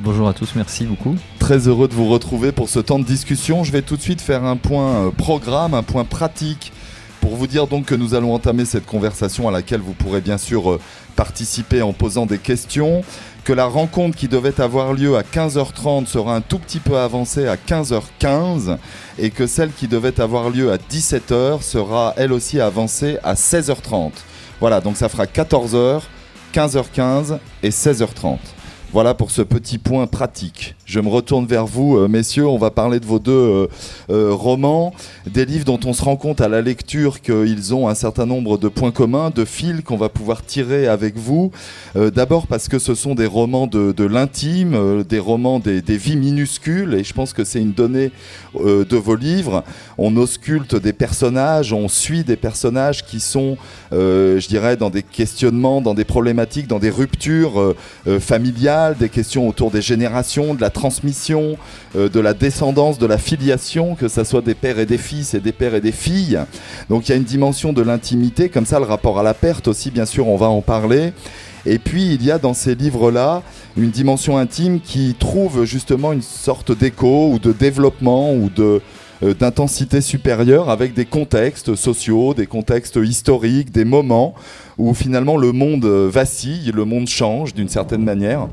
Bonjour à tous, merci beaucoup. Très heureux de vous retrouver pour ce temps de discussion. Je vais tout de suite faire un point programme, un point pratique pour vous dire donc que nous allons entamer cette conversation à laquelle vous pourrez bien sûr participer en posant des questions que la rencontre qui devait avoir lieu à 15h30 sera un tout petit peu avancée à 15h15 et que celle qui devait avoir lieu à 17h sera elle aussi avancée à 16h30. Voilà, donc ça fera 14h, 15h15 et 16h30. Voilà pour ce petit point pratique. Je me retourne vers vous, euh, messieurs. On va parler de vos deux euh, euh, romans, des livres dont on se rend compte à la lecture qu'ils ont un certain nombre de points communs, de fils qu'on va pouvoir tirer avec vous. D'abord parce que ce sont des romans de, l'intime, des romans des, vies minuscules, et je pense que c'est une donnée de vos livres. On ausculte des personnages, on suit des personnages qui sont, je dirais, dans des questionnements, dans des problématiques, dans des ruptures familiales des questions autour des générations, de la transmission, euh, de la descendance, de la filiation, que ce soit des pères et des fils et des pères et des filles. Donc il y a une dimension de l'intimité, comme ça le rapport à la perte aussi, bien sûr, on va en parler. Et puis il y a dans ces livres-là une dimension intime qui trouve justement une sorte d'écho ou de développement ou de euh, d'intensité supérieure avec des contextes sociaux, des contextes historiques, des moments où finalement le monde vacille, le monde change d'une certaine manière.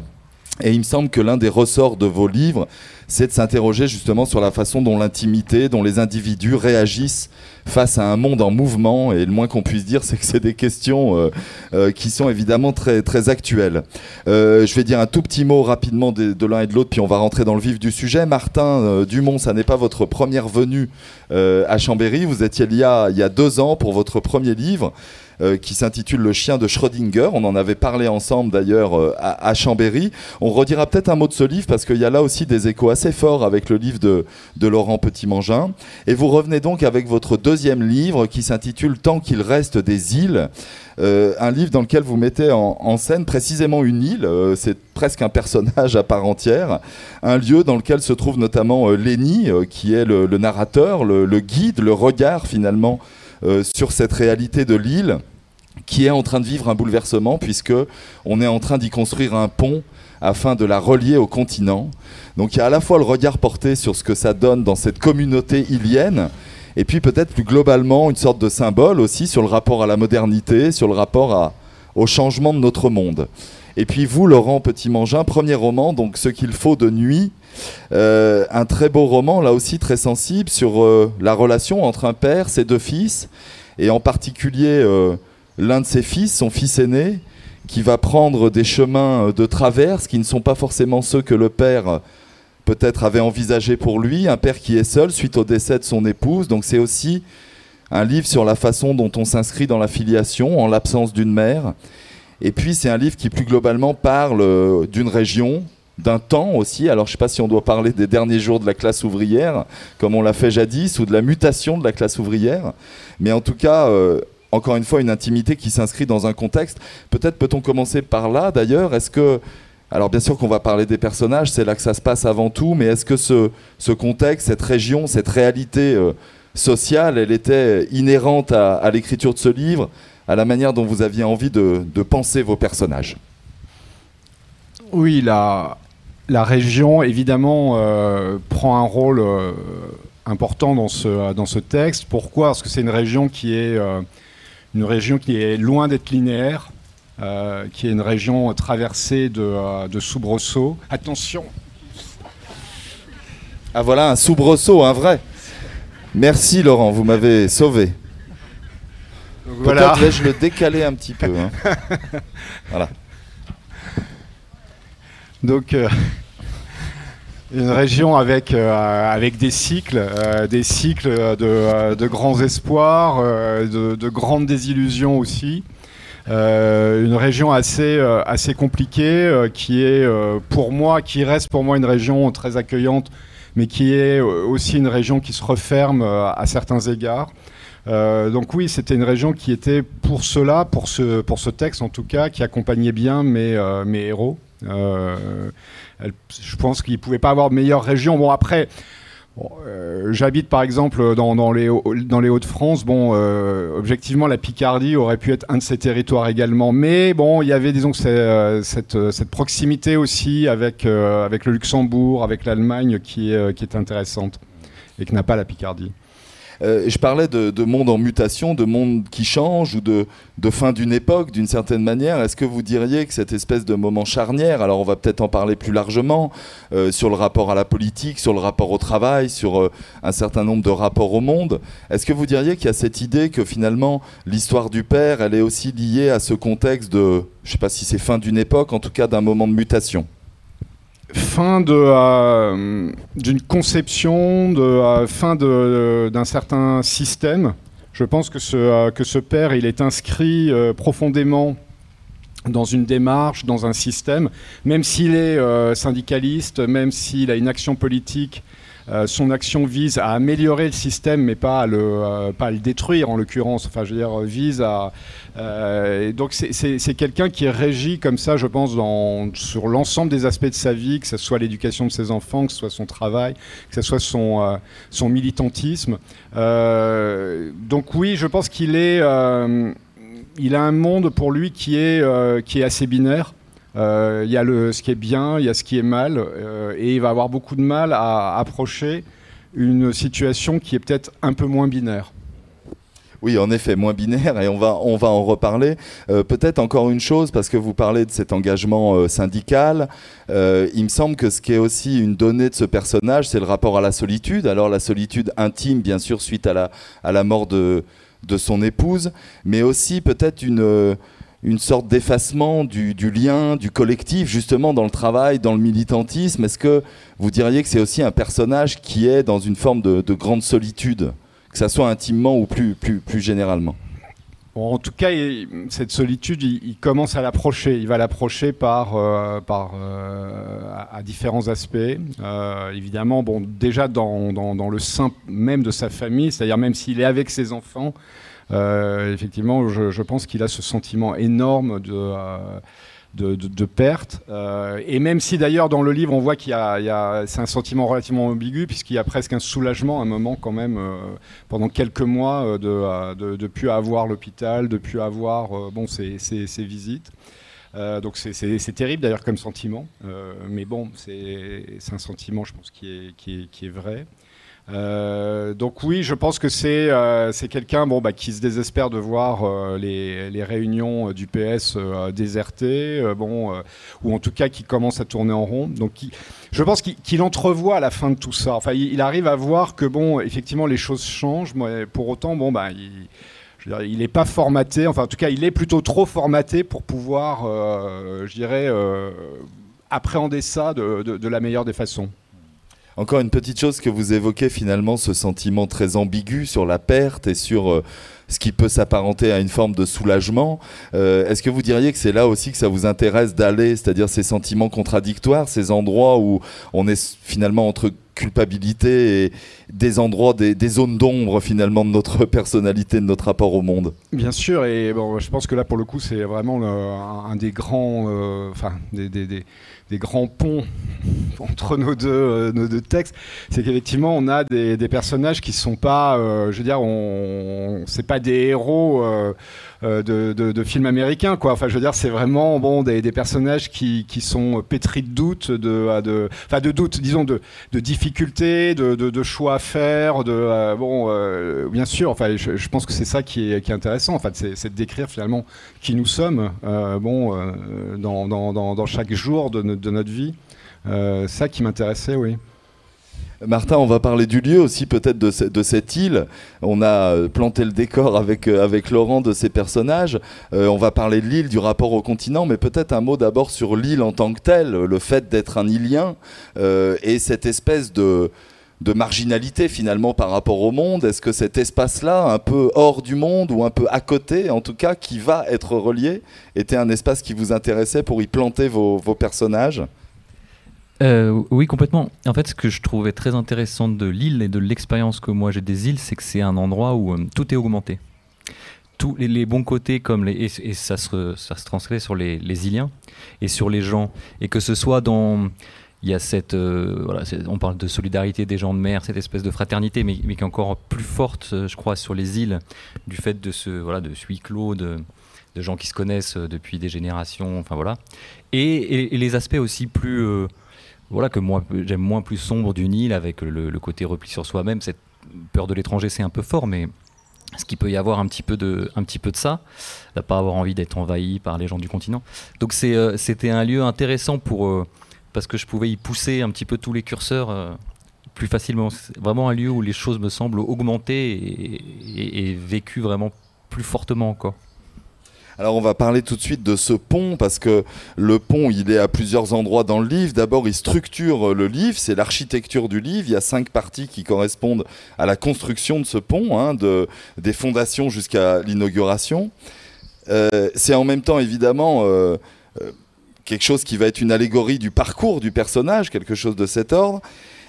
Et il me semble que l'un des ressorts de vos livres, c'est de s'interroger justement sur la façon dont l'intimité, dont les individus réagissent face à un monde en mouvement. Et le moins qu'on puisse dire, c'est que c'est des questions euh, euh, qui sont évidemment très, très actuelles. Euh, je vais dire un tout petit mot rapidement de, l'un et de l'autre, puis on va rentrer dans le vif du sujet. Martin Dumont, ça n'est pas votre première venue à Chambéry. Vous étiez il il y a deux ans pour votre premier livre. Euh, qui s'intitule Le chien de Schrödinger. On en avait parlé ensemble d'ailleurs euh, à, Chambéry. On redira peut-être un mot de ce livre parce qu'il y a là aussi des échos assez forts avec le livre de, Laurent Petit-Mangin. Et vous revenez donc avec votre deuxième livre qui s'intitule Tant qu'il reste des îles. Euh, un livre dans lequel vous mettez en, scène précisément une île, c'est presque un personnage à part entière, un lieu dans lequel se trouve notamment Lenny, qui est le, narrateur, le, guide, le regard finalement sur cette réalité de l'île qui est en train de vivre un bouleversement puisque on est en train d'y construire un pont afin de la relier au continent. Donc il y a à la fois le regard porté sur ce que ça donne dans cette communauté ilienne, et puis peut-être plus globalement une sorte de symbole aussi sur le rapport à la modernité, sur le rapport au changement de notre monde. Et puis vous, Laurent Petit-Mangin, premier roman, donc Ce qu'il faut de nuit, euh, un très beau roman, là aussi très sensible, sur euh, la relation entre un père, ses deux fils, et en particulier... Euh, l'un de ses fils, son fils aîné, qui va prendre des chemins de traverse qui ne sont pas forcément ceux que le père peut-être avait envisagé pour lui, un père qui est seul suite au décès de son épouse. Donc c'est aussi un livre sur la façon dont on s'inscrit dans la filiation en l'absence d'une mère. Et puis c'est un livre qui plus globalement parle d'une région, d'un temps aussi. Alors je ne sais pas si on doit parler des derniers jours de la classe ouvrière, comme on l'a fait jadis, ou de la mutation de la classe ouvrière. Mais en tout cas, euh, encore une fois, une intimité qui s'inscrit dans un contexte. Peut-être peut-on commencer par là, d'ailleurs. Est-ce que, alors bien sûr qu'on va parler des personnages, c'est là que ça se passe avant tout, mais est-ce que ce, contexte, cette région, cette réalité euh, sociale, elle était inhérente à, l'écriture de ce livre, à la manière dont vous aviez envie de, penser vos personnages? Oui, la, la région, évidemment, euh, prend un rôle... Euh, important dans ce, dans ce texte. Pourquoi? Parce que c'est une région qui est une région qui est loin d'être linéaire, euh, qui est une région traversée de, euh, de soubresauts. Attention Ah voilà, un soubresaut, un vrai. Merci Laurent, vous m'avez sauvé. Peut-être vais-je le décaler un petit peu. Hein. voilà. Donc... Euh, une région avec, euh, avec des cycles, euh, des cycles de, de grands espoirs, euh, de, de, grandes désillusions aussi. une région assez, assez compliquée qui est pour moi, qui reste pour moi une région très accueillante, mais qui est aussi une région qui se referme à certains égards. donc oui, c'était une région qui était pour cela, pour ce, pour ce texte en tout cas, qui accompagnait bien mes, mes héros je pense qu'il ne pouvait pas avoir de meilleure région. Bon, après, Euh, j'habite par exemple dans, les, Hauts-de-France. Bon, euh, objectivement, la Picardie aurait pu être un de ces territoires également. Mais bon, il y avait, disons, euh, cette, proximité aussi avec, le Luxembourg, avec l'Allemagne qui qui est intéressante et que n'a pas la Picardie. Euh, je parlais de, monde en mutation, de monde qui change ou de, fin d'une époque d'une certaine manière. Est-ce que vous diriez que cette espèce de moment charnière, alors on va peut-être en parler plus largement, euh, sur le rapport à la politique, sur le rapport au travail, sur euh, un certain nombre de rapports au monde, est-ce que vous diriez qu'il y a cette idée que finalement l'histoire du père, elle est aussi liée à ce contexte de, je ne sais pas si c'est fin d'une époque, en tout cas d'un moment de mutation? Fin euh, d'une conception, euh, fin d'un certain système. Je pense que ce, euh, que ce père, il est inscrit profondément dans une démarche, dans un système, même s'il est syndicaliste, même s'il a une action politique euh, son action vise à améliorer le système, mais pas à le, euh, pas le détruire en l'occurrence. Enfin, je veux dire, vise à. Euh, donc, c'est quelqu'un qui est comme ça, je pense, dans, sur l'ensemble des aspects de sa vie, que ce soit l'éducation de ses enfants, que ce soit son travail, que ce soit son, son militantisme. donc, oui, je pense qu'il est. il a un monde pour lui qui est, qui est assez binaire. Euh, il y a le, ce qui est bien, il y a ce qui est mal, euh, et il va avoir beaucoup de mal à approcher une situation qui est peut-être un peu moins binaire. Oui, en effet, moins binaire, et on va, en reparler. Euh, peut-être encore une chose, parce que vous parlez de cet engagement syndical. il me semble que ce qui est aussi une donnée de ce personnage, c'est le rapport à la solitude. Alors la solitude intime, bien sûr, suite à la, à la mort de, de son épouse, mais aussi peut-être une une sorte d'effacement du, lien, du collectif, justement dans le travail, dans le militantisme. Est-ce que vous diriez que c'est aussi un personnage qui est dans une forme de, grande solitude, que ça soit intimement ou plus, plus, plus généralement En tout cas, cette solitude, il, commence à l'approcher. Il va l'approcher par, euh, par, euh, à, différents aspects. Euh, évidemment, bon, déjà dans, dans, dans, le sein même de sa famille, c'est-à-dire même s'il est avec ses enfants, effectivement, je, pense qu'il a ce sentiment énorme de. Euh, de, perte. Euh, et même si d'ailleurs dans le livre on voit qu'il y a, c'est un sentiment relativement ambigu puisqu'il y a presque un soulagement, un moment quand même pendant quelques mois de, de, plus avoir l'hôpital, de plus avoir bon ces, visites. donc c'est terrible d'ailleurs comme sentiment, mais bon c'est un sentiment je pense qui est, qui est, qui est vrai. Euh, donc oui, je pense que c'est euh, quelqu'un bon, bah, qui se désespère de voir euh, les, les, réunions du PS désertées, bon, ou en tout cas qui commence à tourner en rond. Donc je pense qu'il entrevoit la fin de tout ça. Enfin, il, arrive à voir que bon, effectivement, les choses changent. Mais pour autant, bon, bah, il, n'est pas formaté. Enfin, en tout cas, il est plutôt trop formaté pour pouvoir, je dirais, appréhender ça de la meilleure des façons. Encore une petite chose que vous évoquez finalement, ce sentiment très ambigu sur la perte et sur euh, ce qui peut s'apparenter à une forme de soulagement. Euh, est-ce que vous diriez que c'est là aussi que ça vous intéresse d'aller, c'est-à-dire ces sentiments contradictoires, ces endroits où on est finalement entre culpabilité et des endroits, des, zones d'ombre finalement de notre personnalité, de notre rapport au monde? Bien sûr, et bon, je pense que là pour le coup c'est vraiment un, des grands, euh, enfin des, grands ponts entre nos deux, euh, nos deux textes, c'est qu'effectivement on a des, personnages qui sont pas, euh, je veux dire, on, c'est pas des héros. Euh, de, films américains, quoi. Enfin, je veux dire, c'est vraiment bon des, des personnages qui, sont pétris de doutes, de, de, enfin, de doutes, disons, de, difficultés, de, choix à faire, de bon, bien sûr. Enfin, je, pense que c'est ça qui est, qui est intéressant. En fait, c'est de décrire finalement qui nous sommes, bon, dans, dans, dans, chaque jour de, de notre vie. ça qui m'intéressait, oui. Martin, on va parler du lieu aussi, peut-être de, cette île. On a euh, planté le décor avec, euh, avec Laurent de ces personnages. Euh, on va parler de l'île, du rapport au continent, mais peut-être un mot d'abord sur l'île en tant que telle, le fait d'être un îlien et cette espèce de, de marginalité finalement par rapport au monde? Est-ce que cet espace-là, un peu hors du monde ou un peu à côté, en tout cas, qui va être relié, était un espace qui vous intéressait pour y planter vos personnages? Euh, oui, complètement. En fait, ce que je trouvais très intéressant de l'île et de l'expérience que moi j'ai des îles, c'est que c'est un endroit où euh, tout est augmenté. Tous les, bons côtés, comme les, et, ça, se, ça se transcrit sur les, les et sur les gens. Et que ce soit dans il y a cette, voilà, on parle de solidarité des gens de mer, cette espèce de fraternité, mais, qui est encore plus forte, je crois, sur les îles, du fait de ce, voilà, de ce huis clos, de, gens qui se connaissent depuis des générations, enfin voilà. Et, les aspects aussi plus, voilà, que moi j'aime moins plus sombre d'une île avec le, côté repli sur soi-même, cette peur de l'étranger, c'est un peu fort, mais ce qu'il peut y avoir un petit peu de, un petit peu de ça, de pas avoir envie d'être envahi par les gens du continent. Donc euh, c'était un lieu intéressant pour euh, parce que je pouvais y pousser un petit peu tous les curseurs euh, plus facilement. C'est vraiment un lieu où les choses me semblent augmenter et, vécues vraiment plus fortement encore. Alors on va parler tout de suite de ce pont parce que le pont il est à plusieurs endroits dans le livre. D'abord il structure le livre, c'est l'architecture du livre. Il y a cinq parties qui correspondent à la construction de ce pont, hein, de, des fondations jusqu'à l'inauguration. Euh, c'est en même temps évidemment euh, quelque chose qui va être une allégorie du parcours du personnage, quelque chose de cet ordre.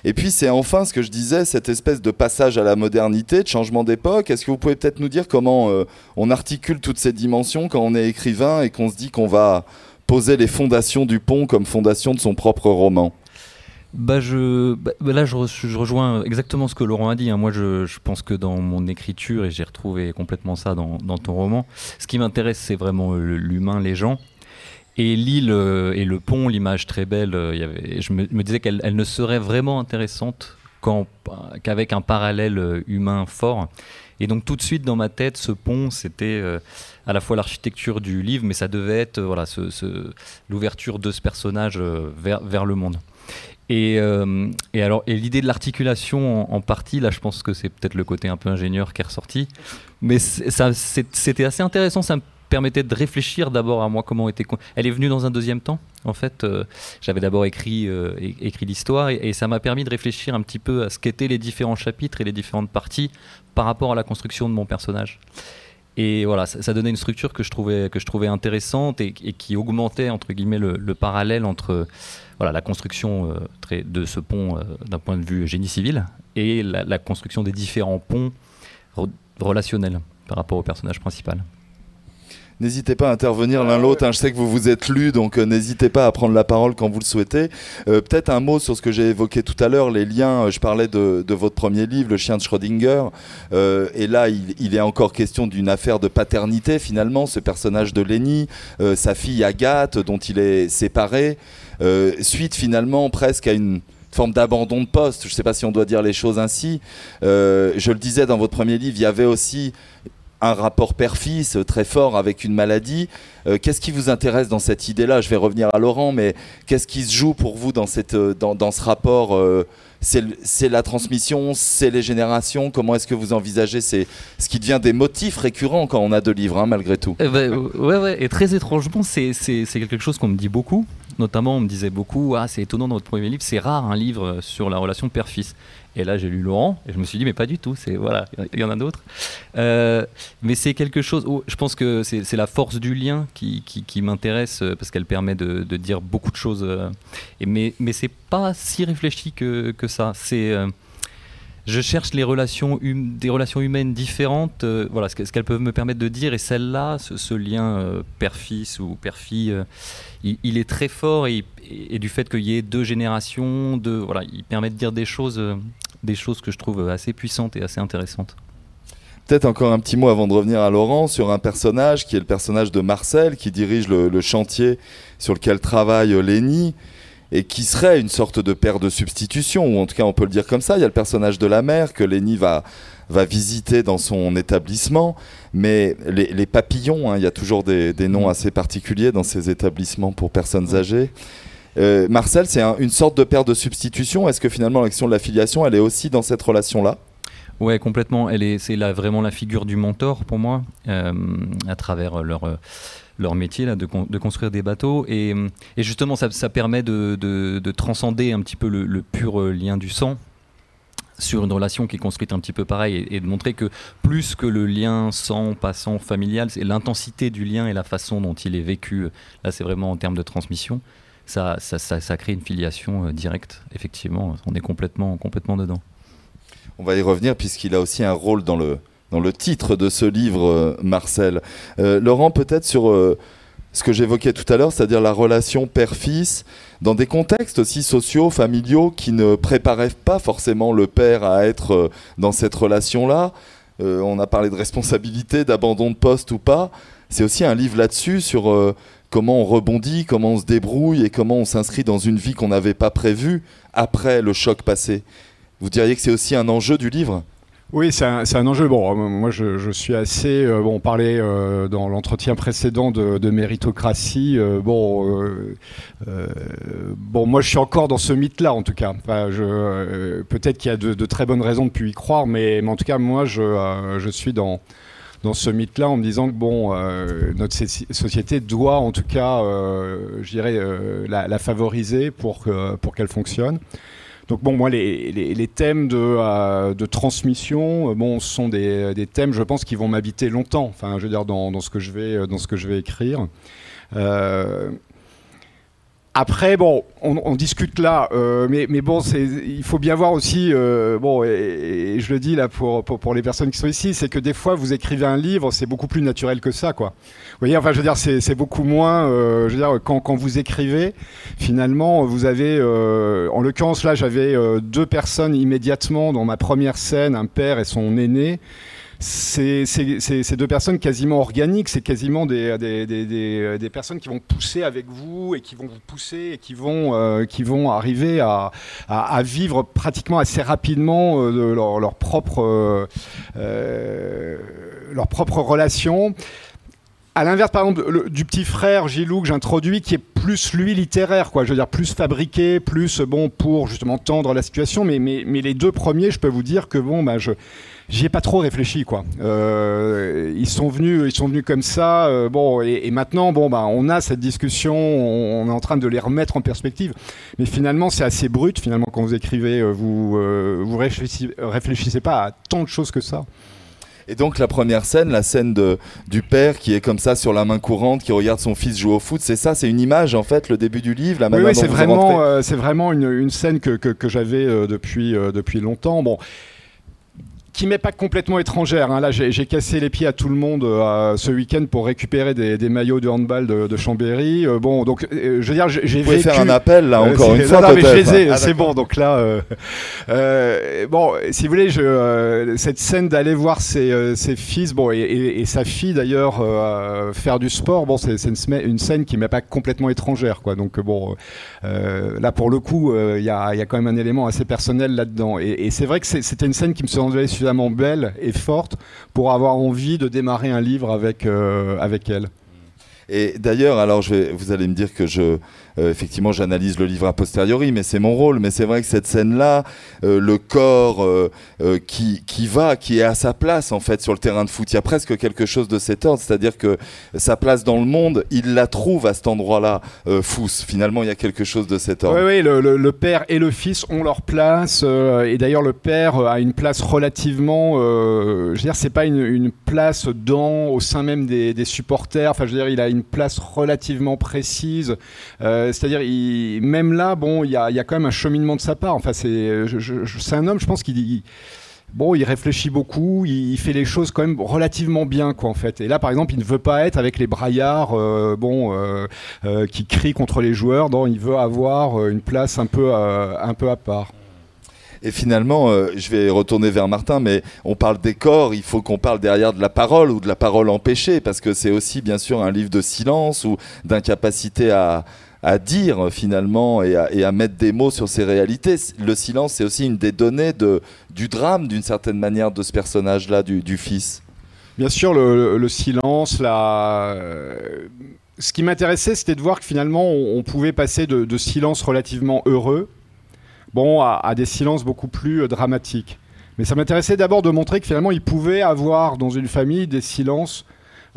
Et puis c'est enfin ce que je disais, cette espèce de passage à la modernité, de changement d'époque. Est-ce que vous pouvez peut-être nous dire comment euh, on articule toutes ces dimensions quand on est écrivain et qu'on se dit qu'on va poser les fondations du pont comme fondation de son propre roman? Bah je, bah, bah là, je, rejoins exactement ce que Laurent a dit. Hein. Moi, je, pense que dans mon écriture, et j'ai retrouvé complètement ça dans, ton roman, ce qui m'intéresse, c'est vraiment euh, l'humain, les gens. Et l'île euh, et le pont, l'image très belle, euh, je me, disais qu'elle elle ne serait vraiment intéressante qu'avec un parallèle euh, humain fort. Et donc tout de suite dans ma tête, ce pont, c'était à la fois l'architecture du livre, mais ça devait être l'ouverture de ce personnage vers, le monde. Et, alors, l'idée de l'articulation en, partie, là, je pense que c'est peut-être le côté un peu ingénieur qui est ressorti. Mais c'était assez intéressant. Permettait de réfléchir d'abord à moi comment était. Elle est venue dans un deuxième temps. En fait, euh, j'avais d'abord écrit, euh, écrit l'histoire et, ça m'a permis de réfléchir un petit peu à ce qu'étaient les différents chapitres et les différentes parties par rapport à la construction de mon personnage. Et voilà, ça, donnait une structure que je trouvais, que je trouvais intéressante et, qui augmentait entre guillemets le, parallèle entre voilà, la construction euh, de ce pont d'un point de vue génie civil et la construction des différents ponts relationnels par rapport au personnage principal. N'hésitez pas à intervenir l'un l'autre. Hein. Je sais que vous vous êtes lu, donc euh, n'hésitez pas à prendre la parole quand vous le souhaitez. Euh, peut-être un mot sur ce que j'ai évoqué tout à l'heure, les liens. Euh, je parlais de, votre premier livre, Le chien de Schrödinger. et là, il, est encore question d'une affaire de paternité, finalement. Ce personnage de Lenny, sa fille Agathe, dont il est séparé, suite finalement presque à une forme d'abandon de poste. Je ne sais pas si on doit dire les choses ainsi. je le disais dans votre premier livre, il y avait aussi un rapport père-fils très fort avec une maladie. Euh, qu'est-ce qui vous intéresse dans cette idée-là? Je vais revenir à Laurent, mais qu'est-ce qui se joue pour vous dans, cette, euh, dans, dans ce rapport euh, C'est la transmission, c'est les générations? Comment est-ce que vous envisagez ce qui devient des motifs récurrents quand on a deux livres, hein, malgré tout? Eh ben, ouais, ouais, et très étrangement, c'est quelque chose qu'on me dit beaucoup. Notamment, on me disait beaucoup Ah, c'est étonnant dans votre premier livre, c'est rare un livre sur la relation père-fils. Et là, j'ai lu Laurent et je me suis dit, mais pas du tout. C'est voilà, il y en a d'autres. Euh, mais c'est quelque chose. Je pense que c'est la force du lien qui, qui, m'intéresse euh, parce qu'elle permet de, de, dire beaucoup de choses. Euh, et mais mais c'est pas si réfléchi que, que ça. C'est je cherche les relations hum, des relations humaines différentes, voilà ce qu'elles peuvent me permettre de dire. Et celle-là, ce, lien père-fils ou père-fille, il, est très fort et, du fait qu'il y ait deux générations, voilà, il permet de dire des choses des choses que je trouve assez puissantes et assez intéressantes. Peut-être encore un petit mot avant de revenir à Laurent sur un personnage qui est le personnage de Marcel qui dirige le, chantier sur lequel travaille Lenny et qui serait une sorte de père de substitution, ou en tout cas on peut le dire comme ça. Il y a le personnage de la mère que Lenny va, va visiter dans son établissement, mais les, papillons, hein, il y a toujours des, des, noms assez particuliers dans ces établissements pour personnes âgées. Euh, Marcel, c'est une sorte de père de substitution. Est-ce que finalement l'action de la filiation, elle est aussi dans cette relation-là? Ouais, complètement. Elle est, c'est vraiment la figure du mentor pour moi, euh, à travers leur leur métier là, de, construire des bateaux. Et, justement, ça, permet de, transcender un petit peu le, pur lien du sang sur une relation qui est construite un petit peu pareil et, et de montrer que plus que le lien sang, passant, familial, c'est l'intensité du lien et la façon dont il est vécu. Là, c'est vraiment en termes de transmission ça, ça, crée une filiation euh, directe, effectivement. On est complètement, complètement dedans. On va y revenir puisqu'il a aussi un rôle dans le, dans le titre de ce livre, euh, Marcel. Euh, Laurent, peut-être sur ce que j'évoquais tout à l'heure, c'est-à-dire la relation père-fils, dans des contextes aussi sociaux, familiaux, qui ne préparaient pas forcément le père à être euh, dans cette relation-là. Euh, on a parlé de responsabilité, d'abandon de poste ou pas. C'est aussi un livre là-dessus sur euh, comment on rebondit, comment on se débrouille et comment on s'inscrit dans une vie qu'on n'avait pas prévue après le choc passé. Vous diriez que c'est aussi un enjeu du livre? Oui, c'est un, enjeu. Bon, moi, je, suis assez. Euh, bon, on parlait euh, dans l'entretien précédent de, méritocratie. Euh, bon, bon, moi, je suis encore dans ce mythe-là, en tout cas. Peut-être qu'il y a de, très bonnes raisons de plus y croire, mais, en tout cas, moi, je, je suis dans dans ce mythe-là en me disant que bon, notre société doit en tout cas, je dirais, la, la, favoriser pour, pour qu'elle fonctionne. Donc bon, moi, les, thèmes de, euh, transmission, euh, bon, sont des, thèmes, je pense, qui vont m'habiter longtemps. Enfin, je veux dire, dans, ce que je vais, dans ce que je vais écrire. Euh, après, bon, on, discute là, euh, mais, mais, bon, il faut bien voir aussi, euh, bon, et, je le dis là pour, pour, les personnes qui sont ici, c'est que des fois, vous écrivez un livre, c'est beaucoup plus naturel que ça, quoi. Vous voyez, enfin, je veux dire, c'est beaucoup moins, euh, je veux dire, quand, quand, vous écrivez, finalement, vous avez, en l'occurrence, là, j'avais deux personnes immédiatement dans ma première scène, un père et son aîné c'est deux personnes quasiment organiques, c'est quasiment des, des, personnes qui vont pousser avec vous et qui vont vous pousser et qui vont, euh, arriver à, vivre pratiquement assez rapidement euh, leur, leur, propre, euh, propre relation. À l'inverse, par exemple, du petit frère Gilou que j'introduis, qui est plus lui littéraire, quoi. Je veux dire plus fabriqué, plus bon pour justement tendre la situation. Mais, mais, mais les deux premiers, je peux vous dire que bon, bah, je j'y ai pas trop réfléchi quoi. Euh, ils sont venus, ils sont venus comme ça. Euh, bon, et, maintenant, bon, bah, on a cette discussion, on, est en train de les remettre en perspective. Mais finalement, c'est assez brut. Finalement, quand vous écrivez, euh, vous vous réfléchissez, réfléchissez pas à tant de choses que ça. Et donc la première scène, la scène de, du père qui est comme ça sur la main courante, qui regarde son fils jouer au foot, c'est ça, c'est une image en fait, le début du livre, la Oui, c'est vraiment, c'est vraiment une, une, scène que, que, que j'avais depuis, depuis longtemps. Bon, qui m'est pas complètement étrangère. Hein. Là, j'ai cassé les pieds à tout le monde euh, ce week-end pour récupérer des, maillots de handball de, Chambéry. Euh, bon, donc, euh, je veux dire, j'ai pouvez faire un appel là encore une fois. Non, mais je les ai, ah, c'est bon. Donc là, bon, si vous voulez, je, cette scène d'aller voir ses, ses, fils, bon, et, sa fille d'ailleurs faire du sport, bon, c'est une, une, scène qui m'est pas complètement étrangère, quoi. Donc bon, là pour le coup, il y a, y, a, quand même un élément assez personnel là-dedans. Et, c'est vrai que c'était une scène qui me semblait suffisamment belle et forte pour avoir envie de démarrer un livre avec, euh, avec elle. Et d'ailleurs, alors vous allez me dire que je, euh, effectivement, j'analyse le livre a posteriori, mais c'est mon rôle. Mais c'est vrai que cette scène-là, euh, le corps euh, qui, qui va, qui est à sa place en fait sur le terrain de foot, il y a presque quelque chose de cet ordre, c'est-à-dire que sa place dans le monde, il la trouve à cet endroit-là, Fous. Finalement, il y a quelque chose de cet ordre. Oui, oui, le, père et le fils ont leur place, et d'ailleurs le père a une place relativement, je veux dire, c'est pas une, place dans, au sein même des, supporters. Enfin, je veux dire, il a une place relativement précise. C'est-à-dire, même là, bon, il y a, quand même un cheminement de sa part. Enfin, c'est, c'est un homme, je pense, qui bon, il réfléchit beaucoup, il, fait les choses quand même relativement bien, quoi, en fait. Et là, par exemple, il ne veut pas être avec les braillards, euh, bon, euh, qui crient contre les joueurs. Non, il veut avoir une place un peu, un peu à part. Et finalement, je vais retourner vers Martin, mais on parle des corps, il faut qu'on parle derrière de la parole ou de la parole empêchée, parce que c'est aussi bien sûr un livre de silence ou d'incapacité à, à dire finalement et à, mettre des mots sur ces réalités. Le silence, c'est aussi une des données du drame, d'une certaine manière, de ce personnage-là, du, fils. Bien sûr, le, silence, la... ce qui m'intéressait, c'était de voir que finalement, on, pouvait passer de, silence relativement heureux bon, à, à, des silences beaucoup plus euh, dramatiques. Mais ça m'intéressait d'abord de montrer que finalement, il pouvait avoir dans une famille des silences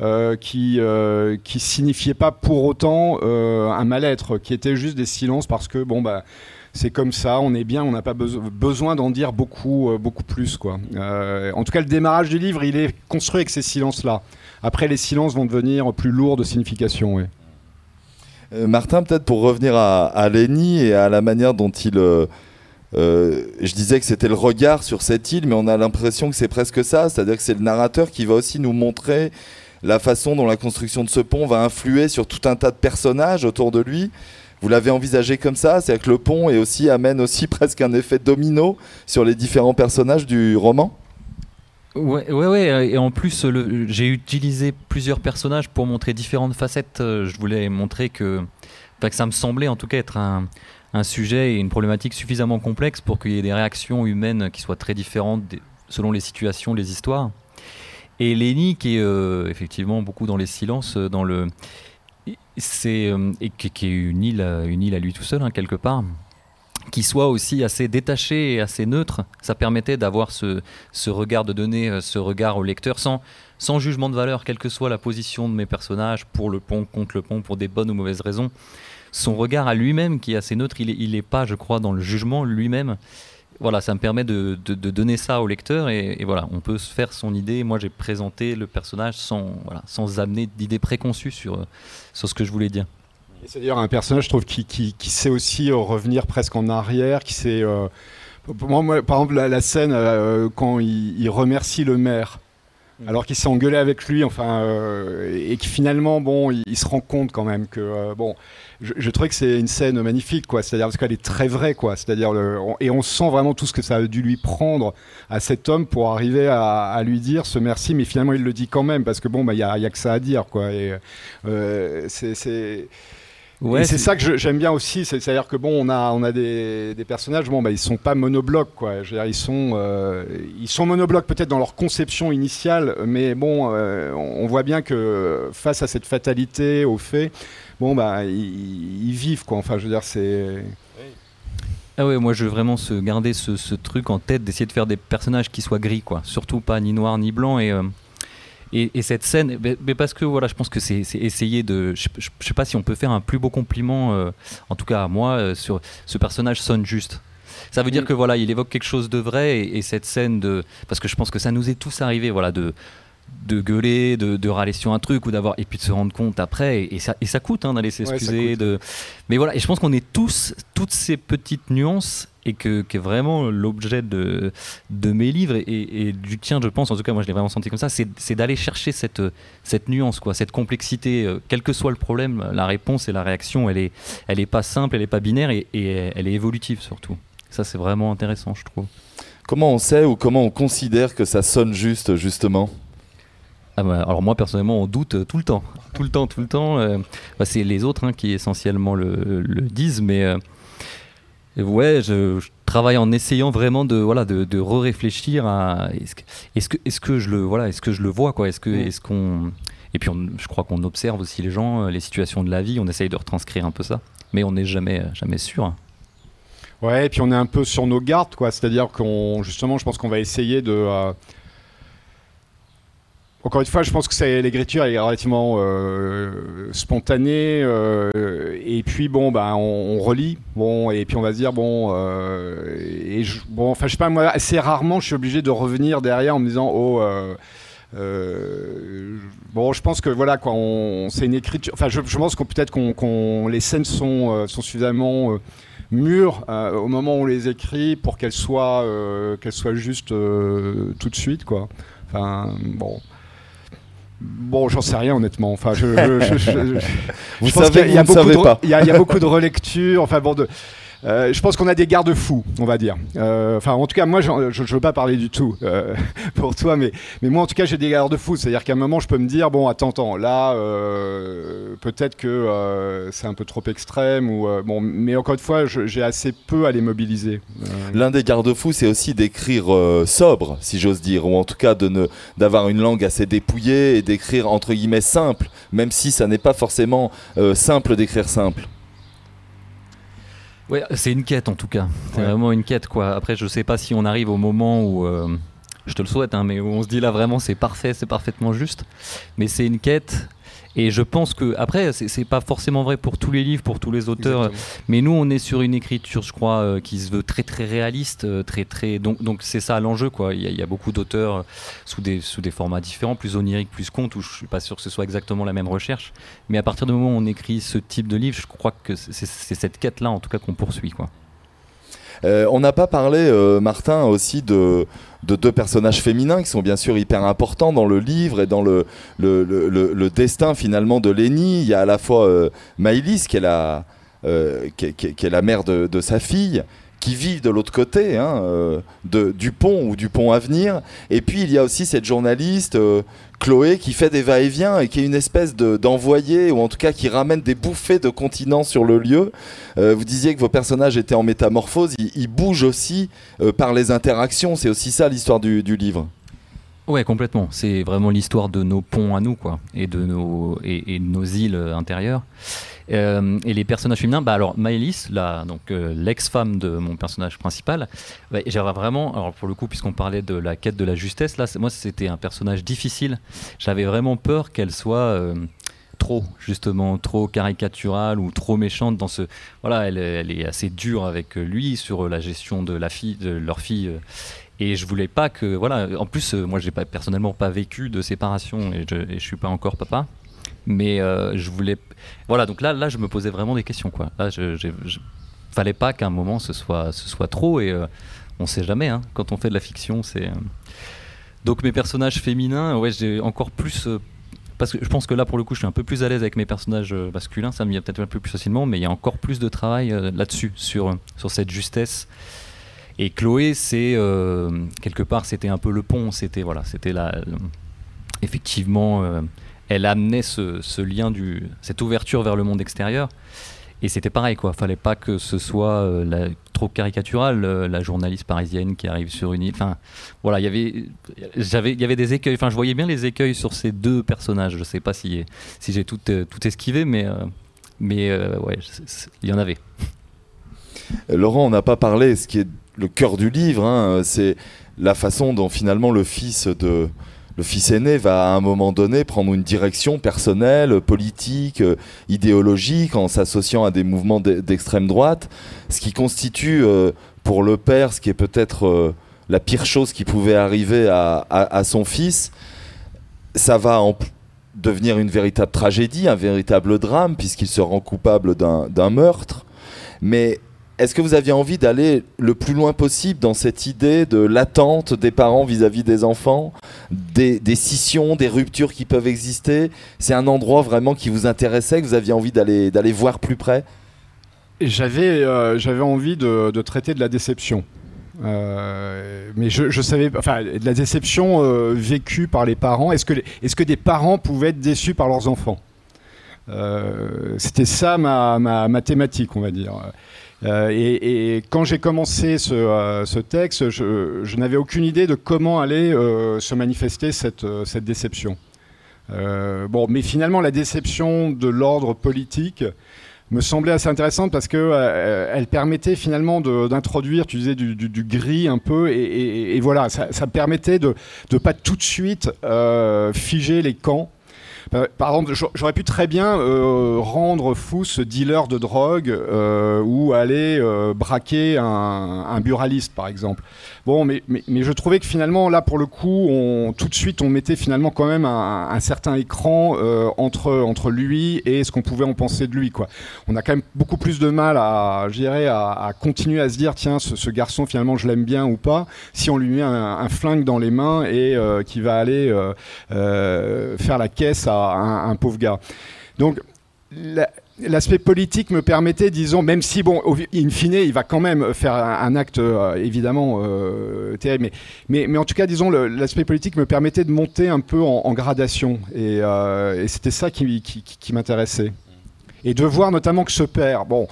euh, qui euh, qui signifiait pas pour autant euh, un mal-être, qui était juste des silences parce que bon bah c'est comme ça, on est bien, on n'a pas besoin d'en dire beaucoup beaucoup plus quoi. en tout cas, le démarrage du livre, il est construit avec ces silences-là. Après, les silences vont devenir plus lourds de signification. Martin, peut-être pour revenir à, à Lenny et à la manière dont il je disais que c'était le regard sur cette île, mais on a l'impression que c'est presque ça, c'est-à-dire que c'est le narrateur qui va aussi nous montrer la façon dont la construction de ce pont va influer sur tout un tas de personnages autour de lui. Vous l'avez envisagé comme ça C'est-à-dire que le pont est aussi, amène aussi presque un effet domino sur les différents personnages du roman? Ouais, ouais, ouais, et en plus, j'ai utilisé plusieurs personnages pour montrer différentes facettes. Euh, je voulais montrer que, que ça me semblait en tout cas être un, un sujet et une problématique suffisamment complexe pour qu'il y ait des réactions humaines qui soient très différentes selon les situations, les histoires. Et Lenny, qui est euh, effectivement beaucoup dans les silences, euh, dans le, c'est euh, qui, est une île, une île à lui tout seul hein, quelque part, qui soit aussi assez détaché et assez neutre. Ça permettait d'avoir ce, regard de donner ce regard au lecteur sans, sans jugement de valeur, quelle que soit la position de mes personnages, pour le pont, contre le pont, pour des bonnes ou mauvaises raisons son regard à lui-même qui est assez neutre. Il n'est pas, je crois, dans le jugement lui-même. Voilà, ça me permet de, donner ça au lecteur et, voilà, on peut se faire son idée. Moi, j'ai présenté le personnage sans, voilà, sans amener d'idées préconçues sur, sur ce que je voulais dire. C'est d'ailleurs un personnage, je trouve, qui, qui, sait aussi euh, revenir presque en arrière, qui sait. Euh, moi, par exemple, la, scène euh, quand il, remercie le maire. Alors qu'il s'est engueulé avec lui, enfin, euh, et qui finalement, bon, il, se rend compte quand même que, euh, bon, je, je trouvais que c'est une scène magnifique, quoi. C'est-à-dire parce qu'elle est très vraie, quoi. C'est-à-dire, et on sent vraiment tout ce que ça a dû lui prendre à cet homme pour arriver à, lui dire ce merci, mais finalement il le dit quand même parce que bon, bah, il y a, que ça à dire, quoi. Euh, c'est c'est ça que j'aime bien aussi, c'est-à-dire que bon, on a, on a des, des personnages, bon, bah, ils sont pas monoblocs, quoi. Je veux dire, ils sont, euh, ils sont monoblocs peut-être dans leur conception initiale, mais bon, euh, on voit bien que face à cette fatalité, au fait, bon, bah, ils, vivent, quoi. Enfin, je veux dire, c'est. Ah ouais, moi je veux vraiment se garder ce, ce truc en tête d'essayer de faire des personnages qui soient gris, quoi. Surtout pas ni noir ni blanc et. Euh, et, cette scène, mais, parce que voilà, je pense que c'est essayer de. Je, ne sais pas si on peut faire un plus beau compliment, euh, en tout cas à moi, euh, sur ce personnage sonne juste. Ça veut dire mm. que voilà, il évoque quelque chose de vrai et, cette scène de. Parce que je pense que ça nous est tous arrivé, voilà, de de gueuler, de, de, râler sur un truc ou d'avoir et puis de se rendre compte après et, ça, et ça coûte hein, d'aller s'excuser. de... Mais voilà, et je pense qu'on est tous toutes ces petites nuances et que, qui est vraiment l'objet de, de mes livres et, du tien, je pense, en tout cas moi je l'ai vraiment senti comme ça, c'est d'aller chercher cette, cette nuance, quoi, cette complexité, euh, quel que soit le problème, la réponse et la réaction, elle est, elle est pas simple, elle est pas binaire et, et elle est évolutive surtout. Ça c'est vraiment intéressant, je trouve. Comment on sait ou comment on considère que ça sonne juste, justement? Ah bah, alors moi personnellement on doute euh, tout le temps, tout le temps, tout le temps. Euh, bah, c'est les autres hein, qui essentiellement le, disent, mais euh, ouais, je, travaille en essayant vraiment de voilà de, de réfléchir à est-ce que, est-ce que est-ce que je le voilà est-ce que je le vois quoi? Est-ce que mm. est-ce qu'on et puis je crois qu'on observe aussi les gens, les situations de la vie, on essaye de retranscrire un peu ça, mais on n'est jamais jamais sûr. Ouais, et puis on est un peu sur nos gardes quoi, c'est-à-dire qu'on justement, je pense qu'on va essayer de encore une fois, je pense que l'écriture est relativement euh, spontanée. Euh, et puis bon, bah, on, relit, bon, et puis on va se dire bon, euh, et je, bon, enfin, je sais pas moi, assez rarement, je suis obligé de revenir derrière en me disant oh. bon, je pense que voilà quoi, c'est une écriture. Enfin, je, pense qu'on peut-être qu'on, les scènes sont, sont suffisamment mûres au moment où on les écrit pour qu'elles soient, qu'elles soient justes tout de suite quoi. Enfin, bon. Bon, j'en sais rien honnêtement. Enfin, je, vous savez, qu'il y, a beaucoup de, il y, a beaucoup de relectures. Enfin bon, de, euh, je pense qu'on a des garde-fous, on va dire. Euh, enfin, en tout cas, moi, je ne veux pas parler du tout euh, pour toi, mais, moi, en tout cas, j'ai des garde-fous. C'est-à-dire qu'à un moment, je peux me dire, bon, attends, attends, là, peut-être que c'est un peu trop extrême. Ou, bon, mais encore une fois, j'ai assez peu à les mobiliser. L'un des garde-fous, c'est aussi d'écrire sobre, si j'ose dire, ou en tout cas d'avoir une langue assez dépouillée et d'écrire, entre guillemets, simple, même si ça n'est pas forcément simple d'écrire simple. Ouais, c'est une quête en tout cas. C'est vraiment une quête quoi. Après, je sais pas si on arrive au moment où, euh, je te le souhaite, hein, mais où on se dit là vraiment c'est parfait, c'est parfaitement juste. Mais c'est une quête et je pense que, après, c'est pas forcément vrai pour tous les livres, pour tous les auteurs, mais nous, on est sur une écriture, je crois, euh, qui se veut très très réaliste, euh, très très. Donc, donc c'est ça l'enjeu, quoi. Il y, a, beaucoup d'auteurs euh, sous des, sous des formats différents, plus oniriques, plus contes, où je suis pas sûr que ce soit exactement la même recherche. Mais à partir du moment où on écrit ce type de livre, je crois que c'est cette quête-là, en tout cas, qu'on poursuit, quoi. On n'a pas parlé, Martin, aussi de, de deux personnages féminins qui sont bien sûr hyper importants dans le livre et dans le, destin finalement de Lenny. Il y a à la fois Maïlis qui est la, qui, est la mère de sa fille qui vivent de l'autre côté hein, euh, de, du pont ou du pont à venir. Et puis il y a aussi cette journaliste euh, Chloé qui fait des va-et-vient et qui est une espèce d'envoyé ou en tout cas qui ramène des bouffées de continents sur le lieu. Euh, vous disiez que vos personnages étaient en métamorphose, ils, bougent aussi par les interactions. C'est aussi ça l'histoire du, du livre. Ouais, complètement. C'est vraiment l'histoire de nos ponts à nous, quoi, et de nos et, nos îles intérieures. Euh, et les personnages féminins, bah alors Maëlys, donc euh, l'ex-femme de mon personnage principal, bah, j'avais vraiment, alors pour le coup, puisqu'on parlait de la quête de la justesse, là, moi c'était un personnage difficile. J'avais vraiment peur qu'elle soit euh, trop justement trop caricaturale ou trop méchante dans ce voilà elle, elle, est assez dure avec lui sur la gestion de la fille de leur fille et je voulais pas que voilà en plus moi j'ai pas personnellement pas vécu de séparation et je, et suis pas encore papa mais euh, je voulais voilà donc là là je me posais vraiment des questions quoi là fallait pas qu'à un moment ce soit ce soit trop et euh, on sait jamais hein, quand on fait de la fiction c'est euh. donc mes personnages féminins ouais j'ai encore plus parce que je pense que là pour le coup je suis un peu plus à l'aise avec mes personnages masculins ça me vient peut-être un peu plus facilement mais il y a encore plus de travail là-dessus sur sur cette justesse et Chloé c'est quelque part c'était un peu le pont c'était voilà c'était la effectivement elle amenait ce, lien, du, cette ouverture vers le monde extérieur. Et c'était pareil, quoi. Fallait pas que ce soit euh, trop caricatural, euh, la journaliste parisienne qui arrive sur une île. Enfin, voilà, y avait, j'avais, il y avait des écueils. Enfin, je voyais bien les écueils sur ces deux personnages. Je sais pas si, si j'ai tout, euh, tout esquivé, mais, mais ouais, il y en avait. Laurent, on n'a pas parlé. Ce qui est le cœur du livre, hein, c'est la façon dont finalement le fils de le fils aîné va à un moment donné prendre une direction personnelle, politique, euh, idéologique, en s'associant à des mouvements d'extrême droite, ce qui constitue euh, pour le père ce qui est peut-être euh, la pire chose qui pouvait arriver à, son fils. Ça va en devenir une véritable tragédie, un véritable drame, puisqu'il se rend coupable d'un meurtre. Mais est-ce que vous aviez envie d'aller le plus loin possible dans cette idée de l'attente des parents vis-à-vis des enfants, des, scissions, des ruptures qui peuvent exister? C'est un endroit vraiment qui vous intéressait, que vous aviez envie d'aller, voir plus près? J'avais, euh, j'avais envie de, traiter de la déception. Euh, mais je, je, savais, enfin, de la déception euh, vécue par les parents. Est-ce que, est-ce que des parents pouvaient être déçus par leurs enfants? C'était ça ma, ma, thématique, on va dire. Euh, et, quand j'ai commencé ce, euh, texte, je, n'avais aucune idée de comment allait euh, se manifester cette, déception. bon, mais finalement, la déception de l'ordre politique me semblait assez intéressante parce que elle permettait finalement d'introduire, tu disais, du, gris un peu, et, voilà, ça, permettait de ne pas tout de suite figer les camps par exemple, j'aurais pu très bien euh, rendre fou ce dealer de drogue euh, ou aller braquer un, buraliste, par exemple. Bon, mais, je trouvais que finalement, là, pour le coup, tout de suite, on mettait finalement quand même un, certain écran euh, entre, lui et ce qu'on pouvait en penser de lui. On a quand même beaucoup plus de mal à, à, continuer à se dire, tiens, ce, garçon, finalement, je l'aime bien ou pas, si on lui met un, flingue dans les mains et euh, qui va aller euh, faire la caisse à un, pauvre gars. Donc, l'aspect politique me permettait, disons, même si, bon, in fine, il va quand même faire un, acte euh, évidemment euh, terrible, mais, en tout cas, disons, l'aspect politique me permettait de monter un peu en, gradation, euh, et, c'était ça qui, m'intéressait. Et de voir notamment que ce père, bon,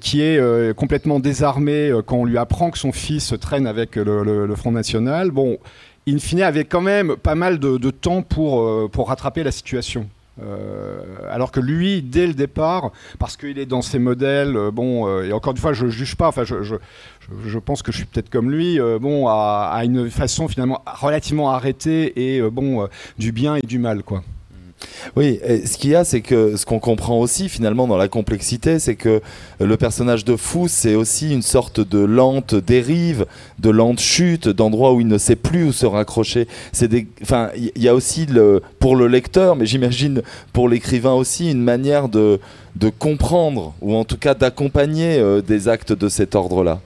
qui est complètement désarmé quand on lui apprend que son fils traîne avec le, Front National, bon, in fine, avait quand même pas mal de, temps pour rattraper la situation. Euh, alors que lui, dès le départ, parce qu'il est dans ses modèles, euh, bon, euh, et encore une fois, je ne juge pas, enfin, je, je, je, pense que je suis peut-être comme lui, bon, à, une façon finalement relativement arrêtée et bon, du bien et du mal, quoi. Oui, ce qu'il y a, c'est que ce qu'on comprend aussi finalement dans la complexité, c'est que le personnage de Fou, c'est aussi une sorte de lente dérive, de lente chute, d'endroit où il ne sait plus où se raccrocher. C'est enfin, il y a aussi pour le lecteur, mais j'imagine pour l'écrivain aussi, une manière de, de comprendre ou en tout cas d'accompagner euh, des actes de cet ordre-là.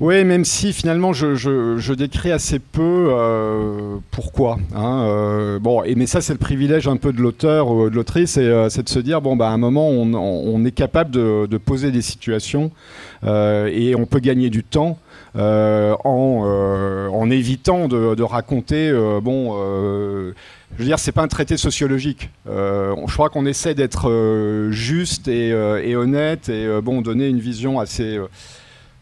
Oui, même si finalement je, décris assez peu euh, pourquoi. Hein, euh, bon, et, mais ça c'est le privilège un peu de l'auteur ou de l'autrice, euh, c'est de se dire bon bah à un moment on, est capable de, poser des situations et on peut gagner du temps. en, évitant de, raconter bon je veux dire, c'est pas un traité sociologique. je crois qu'on essaie d'être juste et, et, honnête et bon, donner une vision assez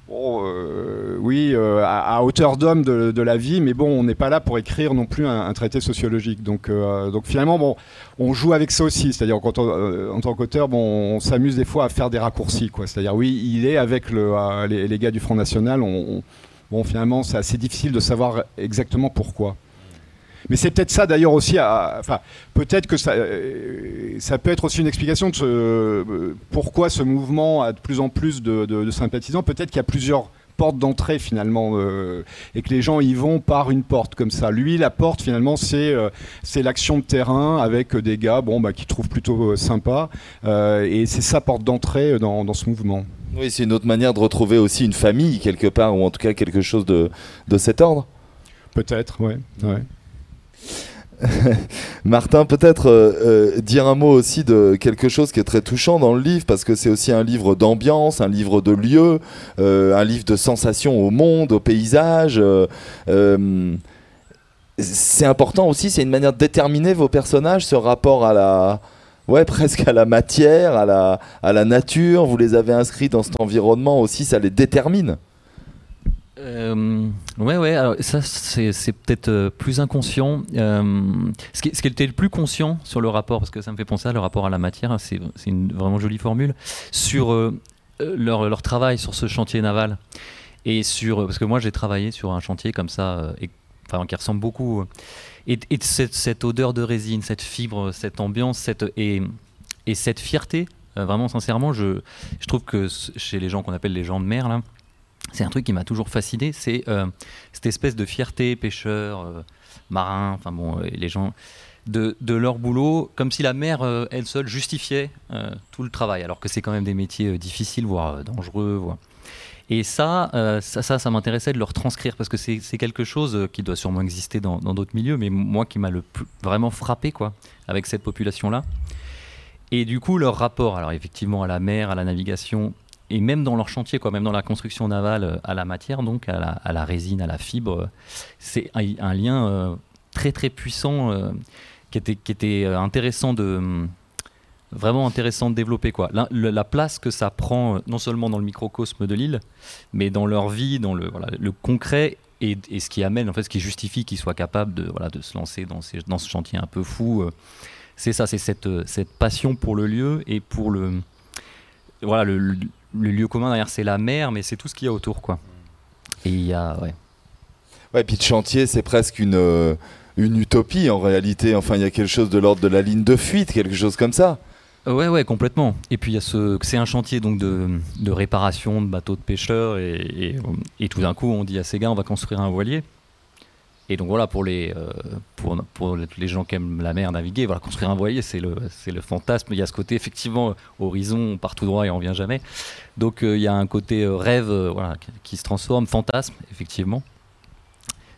Bon, euh, oui, euh, à, hauteur d'homme de, la vie, mais bon, on n'est pas là pour écrire non plus un, traité sociologique. Donc, euh, donc finalement, bon, on joue avec ça aussi. C'est-à-dire en tant qu'auteur, bon, on s'amuse des fois à faire des raccourcis. C'est-à-dire, oui, il est avec le, les, gars du Front National. bon, finalement, c'est assez difficile de savoir exactement pourquoi. Mais c'est peut-être ça d'ailleurs aussi, enfin, peut-être que ça, euh, ça peut être aussi une explication de ce, euh, pourquoi ce mouvement a de plus en plus de, sympathisants. Peut-être qu'il y a plusieurs portes d'entrée finalement euh, et que les gens y vont par une porte comme ça. Lui, la porte finalement, c'est c'est l'action de terrain avec des gars bon, bah, qui trouvent plutôt sympa et c'est sa porte d'entrée dans, dans, ce mouvement. Oui, c'est une autre manière de retrouver aussi une famille quelque part ou en tout cas quelque chose de, de cet ordre. Peut-être, ouais. ouais. Martin, peut-être euh, euh, dire un mot aussi de quelque chose qui est très touchant dans le livre, parce que c'est aussi un livre d'ambiance, un livre de lieu, euh, un livre de sensations au monde, au paysage. c'est important aussi, c'est une manière de déterminer vos personnages, ce rapport à la, ouais, presque à la matière, à la, à la nature. Vous les avez inscrits dans cet environnement aussi, ça les détermine. Euh, ouais, ouais, alors ça c'est peut-être euh, plus inconscient. Euh, ce, qui, était le plus conscient sur le rapport, parce que ça me fait penser à le rapport à la matière, hein, c'est une vraiment jolie formule, sur euh, leur, travail sur ce chantier naval. Et sur, parce que moi j'ai travaillé sur un chantier comme ça, enfin, qui ressemble beaucoup. Et, et cette, odeur de résine, cette fibre, cette ambiance, cette, et, et cette fierté, vraiment sincèrement, je, je trouve que chez les gens qu'on appelle les gens de mer, là, c'est un truc qui m'a toujours fasciné, c'est euh, cette espèce de fierté pêcheur, euh, marin, enfin bon, euh, les gens de, leur boulot, comme si la mer elle seule justifiait tout le travail, alors que c'est quand même des métiers difficiles, voire dangereux, voire. Et ça, ça, ça, m'intéressait de leur transcrire parce que c'est quelque chose qui doit sûrement exister dans d'autres milieux, mais moi qui m'a le vraiment frappé quoi, avec cette population-là. Et du coup, leur rapport, alors effectivement à la mer, à la navigation, et même dans leur chantier, quoi, même dans la construction navale euh, à la matière, donc à la, résine, à la fibre, c'est un, lien euh, très très puissant euh, qui était, qui était intéressant de vraiment intéressant de développer quoi. La, place que ça prend non seulement dans le microcosme de l'île, mais dans leur vie, dans le, voilà, le concret et, et, ce qui amène en fait, ce qui justifie qu'ils soient capables de, voilà, de se lancer dans, ces, dans ce chantier un peu fou. c'est ça, c'est cette, cette passion pour le lieu et pour le voilà le, le lieu commun derrière, c'est la mer, mais c'est tout ce qu'il y a autour, quoi. Et il y a, ouais. Ouais, puis le chantier, c'est presque une, euh, une utopie en réalité. Enfin, il y a quelque chose de l'ordre de la ligne de fuite, quelque chose comme ça. Ouais, ouais, complètement. Et puis il y a ce, c'est un chantier donc de, de, réparation de bateaux de pêcheurs et, et, et tout d'un coup on dit à ces gars on va construire un voilier. Et donc voilà, pour les, euh, pour, pour, les gens qui aiment la mer, naviguer, voilà, construire un voilier, c'est le, c'est le fantasme. Il y a ce côté, effectivement, horizon, on part tout droit et on vient jamais. Donc euh, il y a un côté euh, rêve voilà, qui, se transforme, fantasme, effectivement.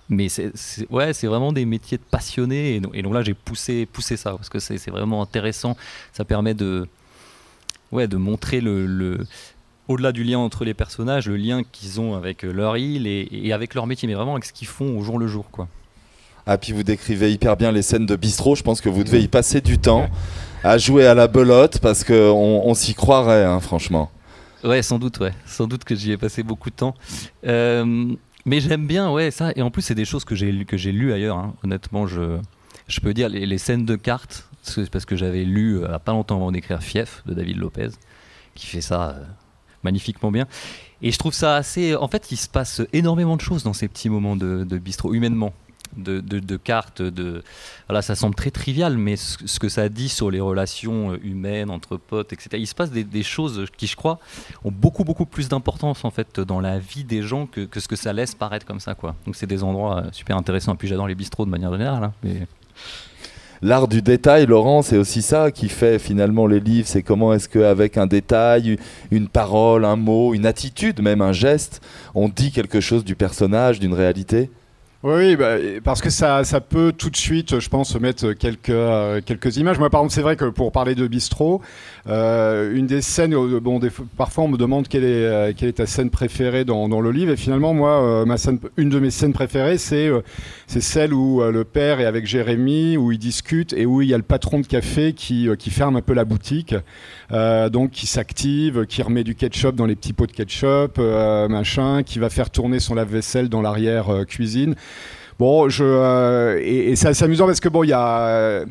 Mais c'est, ouais, c'est vraiment des métiers de passionnés. Et, donc, là, j'ai poussé, poussé ça, parce que c'est, vraiment intéressant. Ça permet de, ouais, de montrer le au-delà du lien entre les personnages, le lien qu'ils ont avec euh, leur île et, avec leur métier, mais vraiment avec ce qu'ils font au jour le jour. Quoi. Ah, puis vous décrivez hyper bien les scènes de bistrot. Je pense que vous devez y passer du temps à jouer à la belote parce qu'on on, s'y croirait, hein, franchement. Ouais, sans doute, ouais. Sans doute que j'y ai passé beaucoup de temps. Euh, mais j'aime bien, ouais, ça. Et en plus, c'est des choses que j'ai que j'ai lues ailleurs. Hein. Honnêtement, je, je peux dire les, scènes de cartes, parce que j'avais lu euh, pas longtemps avant d'écrire Fief de David Lopez, qui fait ça magnifiquement bien. Et je trouve ça assez. En fait, il se passe énormément de choses dans ces petits moments de, bistrot, humainement. De, de, cartes, de voilà, ça semble très trivial, mais ce, que ça dit sur les relations euh, humaines entre potes, etc. Il se passe des, choses qui, je crois, ont beaucoup beaucoup plus d'importance en fait dans la vie des gens que, ce que ça laisse paraître comme ça, quoi. Donc c'est des endroits euh, super intéressants. Et puis j'adore les bistrots de manière générale. Hein, mais... l'art du détail, Laurent, c'est aussi ça qui fait finalement les livres. C'est comment est-ce qu'avec un détail, une parole, un mot, une attitude, même un geste, on dit quelque chose du personnage, d'une réalité oui, bah, parce que ça, peut tout de suite, je pense, mettre quelques, euh, quelques images. Moi, par exemple, c'est vrai que pour parler de bistrot, euh, une des scènes, euh, bon, parfois on me demande quelle est, ta scène préférée dans, le livre, et finalement, moi, ma scène, une de mes scènes préférées, c'est celle où le père est avec Jérémy, où ils discutent, et où il y a le patron de café qui ferme un peu la boutique, donc qui s'active, qui remet du ketchup dans les petits pots de ketchup, machin, qui va faire tourner son lave-vaisselle dans l'arrière cuisine. Bon, je, euh, et, c'est amusant parce que bon, il y a.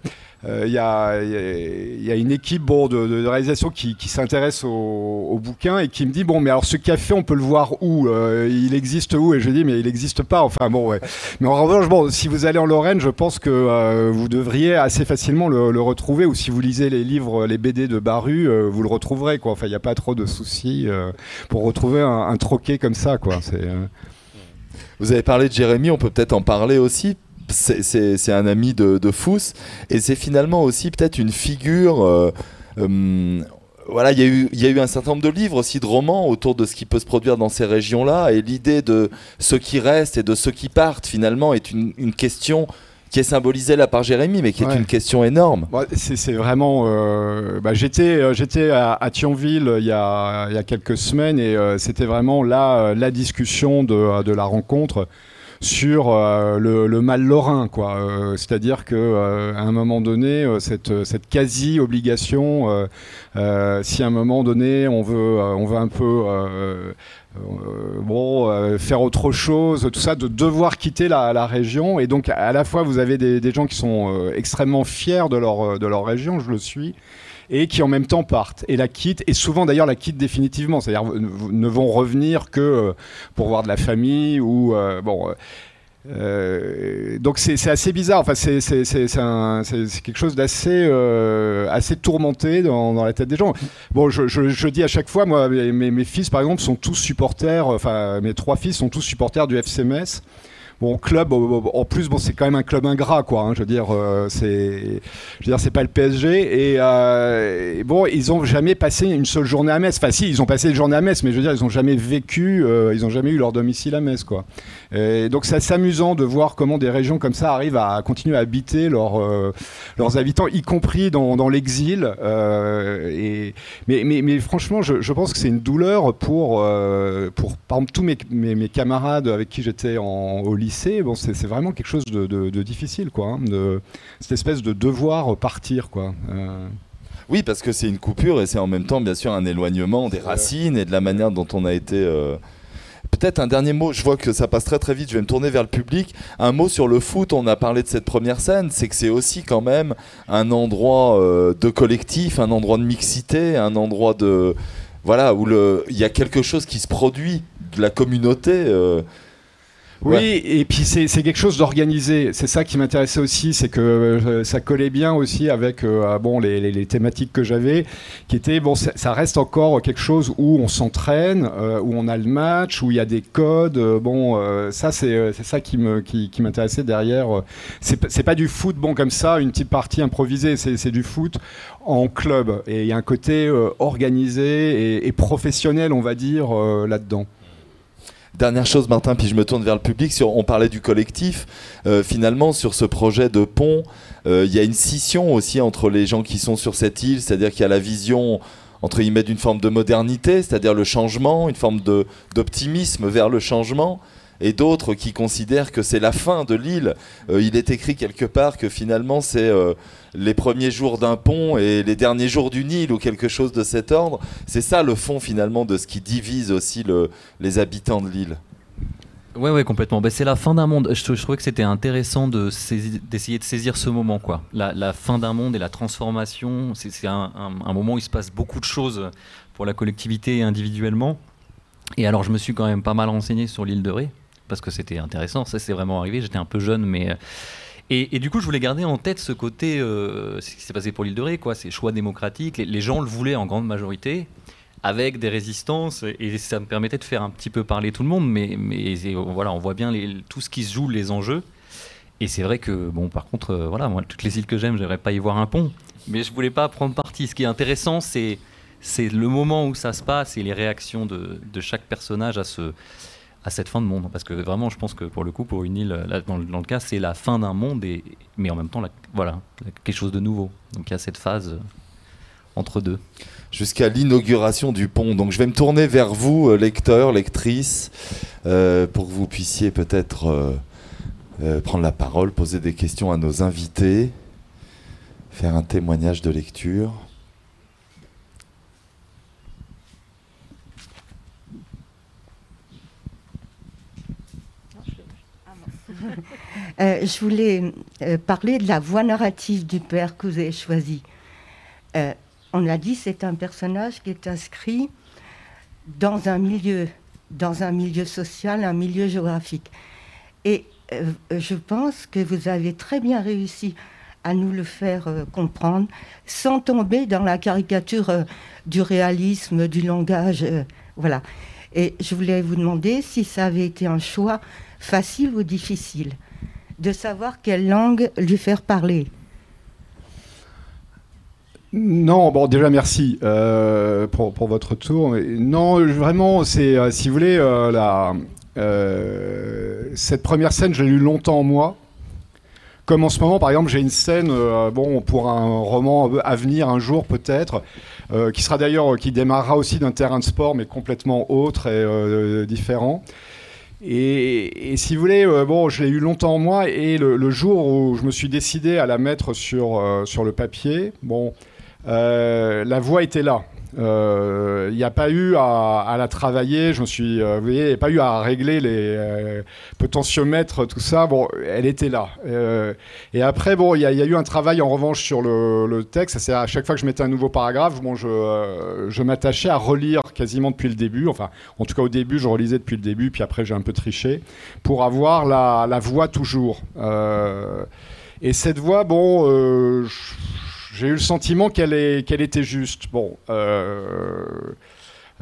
il y, a, y, a, une équipe bon, de, réalisation qui, s'intéresse au, bouquin et qui me dit bon mais alors ce café on peut le voir où euh, il existe où? Et je dis mais il n'existe pas. Enfin bon mais en revanche bon si vous allez en Lorraine je pense que euh, vous devriez assez facilement le, retrouver. Ou si vous lisez les livres les BD de Baru vous le retrouverez quoi. Enfin il n'y a pas trop de soucis pour retrouver un, un, troquet comme ça quoi. C'est vous avez parlé de Jérémy, on peut peut-être en parler aussi. C'est un ami de, Fous et c'est finalement aussi peut-être une figure. Euh, euh, voilà, il y, a eu un certain nombre de livres aussi, de romans autour de ce qui peut se produire dans ces régions-là. Et l'idée de ceux qui restent et de ceux qui partent, finalement, est une question qui est symbolisé là par Jérémy, mais qui est une question énorme. c'est vraiment. Euh, bah, j'étais euh, j'étais à, Thionville il y, a, il y, a, quelques semaines et euh, c'était vraiment là la discussion de, de, la rencontre sur le, mal lorrain, quoi. C'est-à-dire que à un moment donné, cette, cette quasi obligation, si à un moment donné on veut on veut un peu euh, bon, euh, faire autre chose, tout ça, de devoir quitter la, région. Et donc, à la fois, vous avez des, gens qui sont euh, extrêmement fiers de leur, de leur région, je le suis, et qui en même temps partent et la quittent, et souvent d'ailleurs la quittent définitivement, c'est-à-dire ne vont revenir que pour voir de la famille ou bon. Euh, donc c'est assez bizarre. Enfin, c'est quelque chose d'assez euh, assez tourmenté dans, dans, la tête des gens. Bon, je, je, je dis à chaque fois, moi, mes, mes, fils, par exemple, sont tous supporters. Enfin, mes trois fils sont tous supporters du FC Metz. Bon, club, en plus, bon, c'est quand même un club ingrat, quoi. Hein, je veux dire, euh, c'est, je veux dire, c'est pas le PSG. Et, bon, ils ont jamais passé une seule journée à Metz. Enfin, si, ils ont passé une journée à Metz, mais je veux dire, ils ont jamais vécu, ils ont jamais eu leur domicile à Metz, quoi. Et donc c'est assez amusant de voir comment des régions comme ça arrivent à continuer à habiter euh, leurs habitants, y compris dans, l'exil. Euh, et, mais, mais, mais, franchement, je, je pense que c'est une douleur pour, euh, pour par exemple, tous mes, mes, camarades avec qui j'étais au lycée. Bon, c'est vraiment quelque chose de, de, difficile, quoi, hein, de, cette espèce de devoir partir, quoi. Oui, parce que c'est une coupure et c'est en même temps, bien sûr, un éloignement des racines et de la manière dont on a été Peut-être un dernier mot, je vois que ça passe très très vite, je vais me tourner vers le public. Un mot sur le foot, on a parlé de cette première scène, c'est que c'est aussi quand même un endroit euh, de collectif, un endroit de mixité, un endroit de... Voilà, où il y a quelque chose qui se produit de la communauté. Euh, oui, et puis c'est quelque chose d'organisé. C'est ça qui m'intéressait aussi, c'est que euh, ça collait bien aussi avec euh, ah, bon, les, les, thématiques que j'avais, qui étaient, bon, ça, reste encore quelque chose où on s'entraîne, euh, où on a le match, où il y a des codes. bon, ça, c'est ça qui m'intéressait qui, m'intéressait derrière. C'est pas du foot, bon, comme ça, une petite partie improvisée, c'est du foot en club. Et il y a un côté organisé et, et, professionnel, on va dire, là-dedans. Dernière chose, Martin, puis je me tourne vers le public. On parlait du collectif. Euh, finalement, sur ce projet de pont, euh, il y a une scission aussi entre les gens qui sont sur cette île, c'est-à-dire qu'il y a la vision entre guillemets d'une forme de modernité, c'est-à-dire le changement, une forme d'optimisme vers le changement, et d'autres qui considèrent que c'est la fin de l'île. Euh, il est écrit quelque part que finalement c'est euh, les premiers jours d'un pont et les derniers jours du Nil ou quelque chose de cet ordre. C'est ça le fond finalement de ce qui divise aussi le, les habitants de l'île. Ouais, ouais, complètement. Ben, c'est la fin d'un monde. Je, trouvais que c'était intéressant d'essayer de, saisir ce moment, quoi. La, fin d'un monde et la transformation. C'est un, un, moment où il se passe beaucoup de choses pour la collectivité et individuellement. Et alors, je me suis quand même pas mal renseigné sur l'île de Ré, parce que c'était intéressant. Ça, c'est vraiment arrivé. J'étais un peu jeune, mais. Euh, et, du coup, je voulais garder en tête ce côté, euh, ce qui s'est passé pour l'île de Ré, quoi, ces choix démocratiques. Les, gens le voulaient en grande majorité, avec des résistances, et ça me permettait de faire un petit peu parler tout le monde. Mais, mais voilà, on voit bien tout ce qui se joue, les enjeux. Et c'est vrai que, bon, par contre, voilà, moi, toutes les îles que j'aime, j'aimerais pas y voir un pont. Mais je voulais pas prendre parti. Ce qui est intéressant, c'est c'est le moment où ça se passe et les réactions de, de, chaque personnage à, ce, à cette fin de monde. Parce que vraiment, je pense que pour le coup, pour une île, là, dans, dans, le cas, c'est la fin d'un monde, et, mais en même temps, voilà, quelque chose de nouveau. Donc il y a cette phase euh, entre deux. Jusqu'à l'inauguration du pont. Donc je vais me tourner vers vous, euh, lecteurs, lectrices, euh, pour que vous puissiez peut-être euh, euh, prendre la parole, poser des questions à nos invités, faire un témoignage de lecture. Euh, je voulais euh, parler de la voix narrative du père que vous avez choisi. Euh, on l'a dit, c'est un personnage qui est inscrit dans un milieu, dans un milieu social, un milieu géographique. Et je pense que vous avez très bien réussi à nous le faire comprendre, sans tomber dans la caricature du réalisme, du langage, voilà. Et je voulais vous demander si ça avait été un choix facile ou difficile de savoir quelle langue lui faire parler. Non, bon, déjà merci euh, pour, pour, votre tour. Non, vraiment, c'est, euh, si vous voulez, euh, la, cette première scène, je l'ai lue longtemps moi. Comme en ce moment, par exemple, j'ai une scène, bon, pour un roman à venir un jour peut-être, qui sera d'ailleurs, qui démarrera aussi d'un terrain de sport, mais complètement autre et différent. Et, si vous voulez, euh, bon, je l'ai eu longtemps en moi, et le, le, jour où je me suis décidé à la mettre sur, euh, sur le papier, bon, euh, la voix était là. Il euh, n'y a pas eu à, la travailler, je me suis, euh, vous voyez, il n'y a pas eu à régler les euh, potentiomètres, tout ça. Bon, elle était là. Et après, bon, il y, a eu un travail en revanche sur le, texte. C'est à chaque fois que je mettais un nouveau paragraphe, bon, je, m'attachais à relire quasiment depuis le début. Enfin, en tout cas au début, je relisais depuis le début, puis après j'ai un peu triché pour avoir la, voix toujours. Et cette voix, bon. J'ai eu le sentiment qu'elle qu était juste. Bon, euh,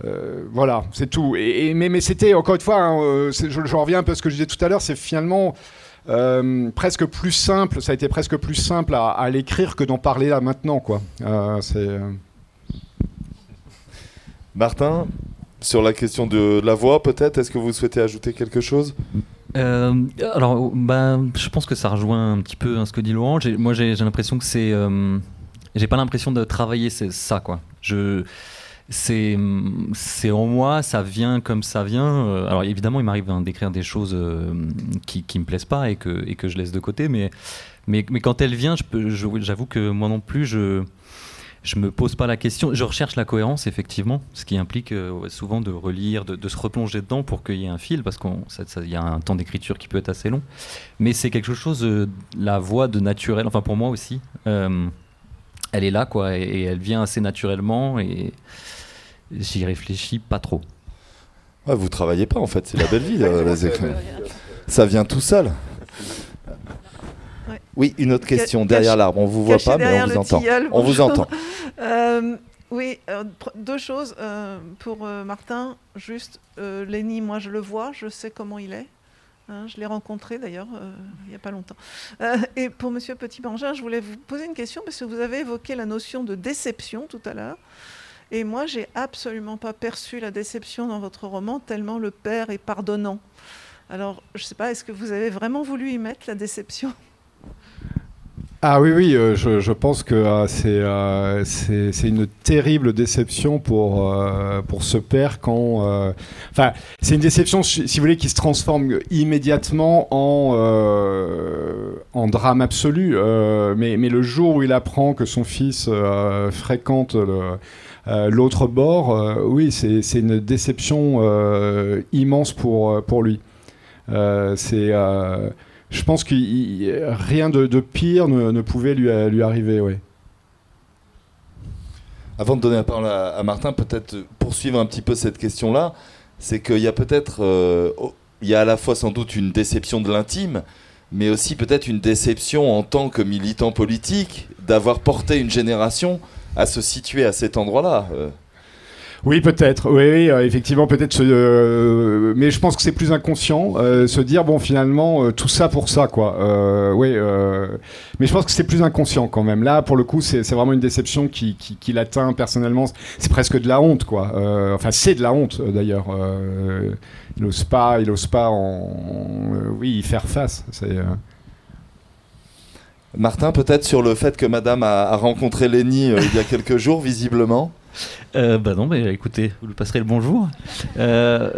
euh, voilà, c'est tout. Et, et, mais, mais c'était, encore une fois, hein, je, je, reviens un peu à ce que je disais tout à l'heure, c'est finalement euh, presque plus simple, ça a été presque plus simple à, à l'écrire que d'en parler là maintenant. Quoi. Martin, sur la question de la voix, peut-être, est-ce que vous souhaitez ajouter quelque chose? Euh, alors, bah, je pense que ça rejoint un petit peu hein, ce que dit Laurent. Moi, j'ai l'impression que c'est euh, j'ai pas l'impression de travailler ça quoi. C'est en moi, ça vient comme ça vient. Euh, alors évidemment, il m'arrive d'écrire des choses euh, qui qui me plaisent pas et que et que je laisse de côté, mais mais mais quand elle vient, j'avoue que moi non plus je je me pose pas la question. Je recherche la cohérence, effectivement, ce qui implique euh, souvent de relire, de, se replonger dedans pour qu'il y ait un fil, parce qu'il y a un temps d'écriture qui peut être assez long. Mais c'est quelque chose, la voix de naturel, enfin pour moi aussi, elle est là, quoi, et, et, elle vient assez naturellement, et j'y réfléchis pas trop. Ouais, vous travaillez pas, en fait, c'est la belle vie, là, Ça vient tout seul. Ouais. Oui, une autre question derrière l'arbre. On vous voit pas, mais on vous entend. Tilleul, on vous entend. euh, oui, euh, deux choses euh, pour euh, Martin. Juste, Lenny, moi je le vois, je sais comment il est. Hein, je l'ai rencontré d'ailleurs il n'y a pas longtemps. et pour Monsieur Petit Bangin, je voulais vous poser une question parce que vous avez évoqué la notion de déception tout à l'heure. Et moi, j'ai absolument pas perçu la déception dans votre roman, tellement le père est pardonnant. Alors, je ne sais pas, est-ce que vous avez vraiment voulu y mettre la déception? Ah oui, oui, euh, je, pense que euh, c'est euh, c'est une terrible déception pour, pour ce père quand... Enfin, c'est une déception, si vous voulez, qui se transforme immédiatement en, en drame absolu. mais, mais le jour où il apprend que son fils fréquente l'autre bord, oui, c'est une déception immense pour, pour lui. c'est je pense que rien de, pire ne, pouvait lui, arriver. Avant de donner la parole à, à Martin, peut-être poursuivre un petit peu cette question-là, c'est qu'il y a peut-être, euh, il y a à la fois sans doute une déception de l'intime, mais aussi peut-être une déception en tant que militant politique d'avoir porté une génération à se situer à cet endroit-là. Euh. Oui, peut-être. Oui, euh, effectivement, peut-être. Euh, mais je pense que c'est plus inconscient, euh, se dire bon, finalement, tout ça pour ça, quoi. oui. mais je pense que c'est plus inconscient quand même. Là, pour le coup, c'est vraiment une déception qui, qui, l'atteint personnellement. C'est presque de la honte, quoi. enfin, c'est de la honte d'ailleurs. il n'ose pas, il ose pas en, oui, y faire face. C'est. Martin, peut-être sur le fait que Madame a, rencontré Lenny il y a quelques jours, visiblement. Euh, bah non, mais écoutez, vous lui passerez le bonjour. Euh,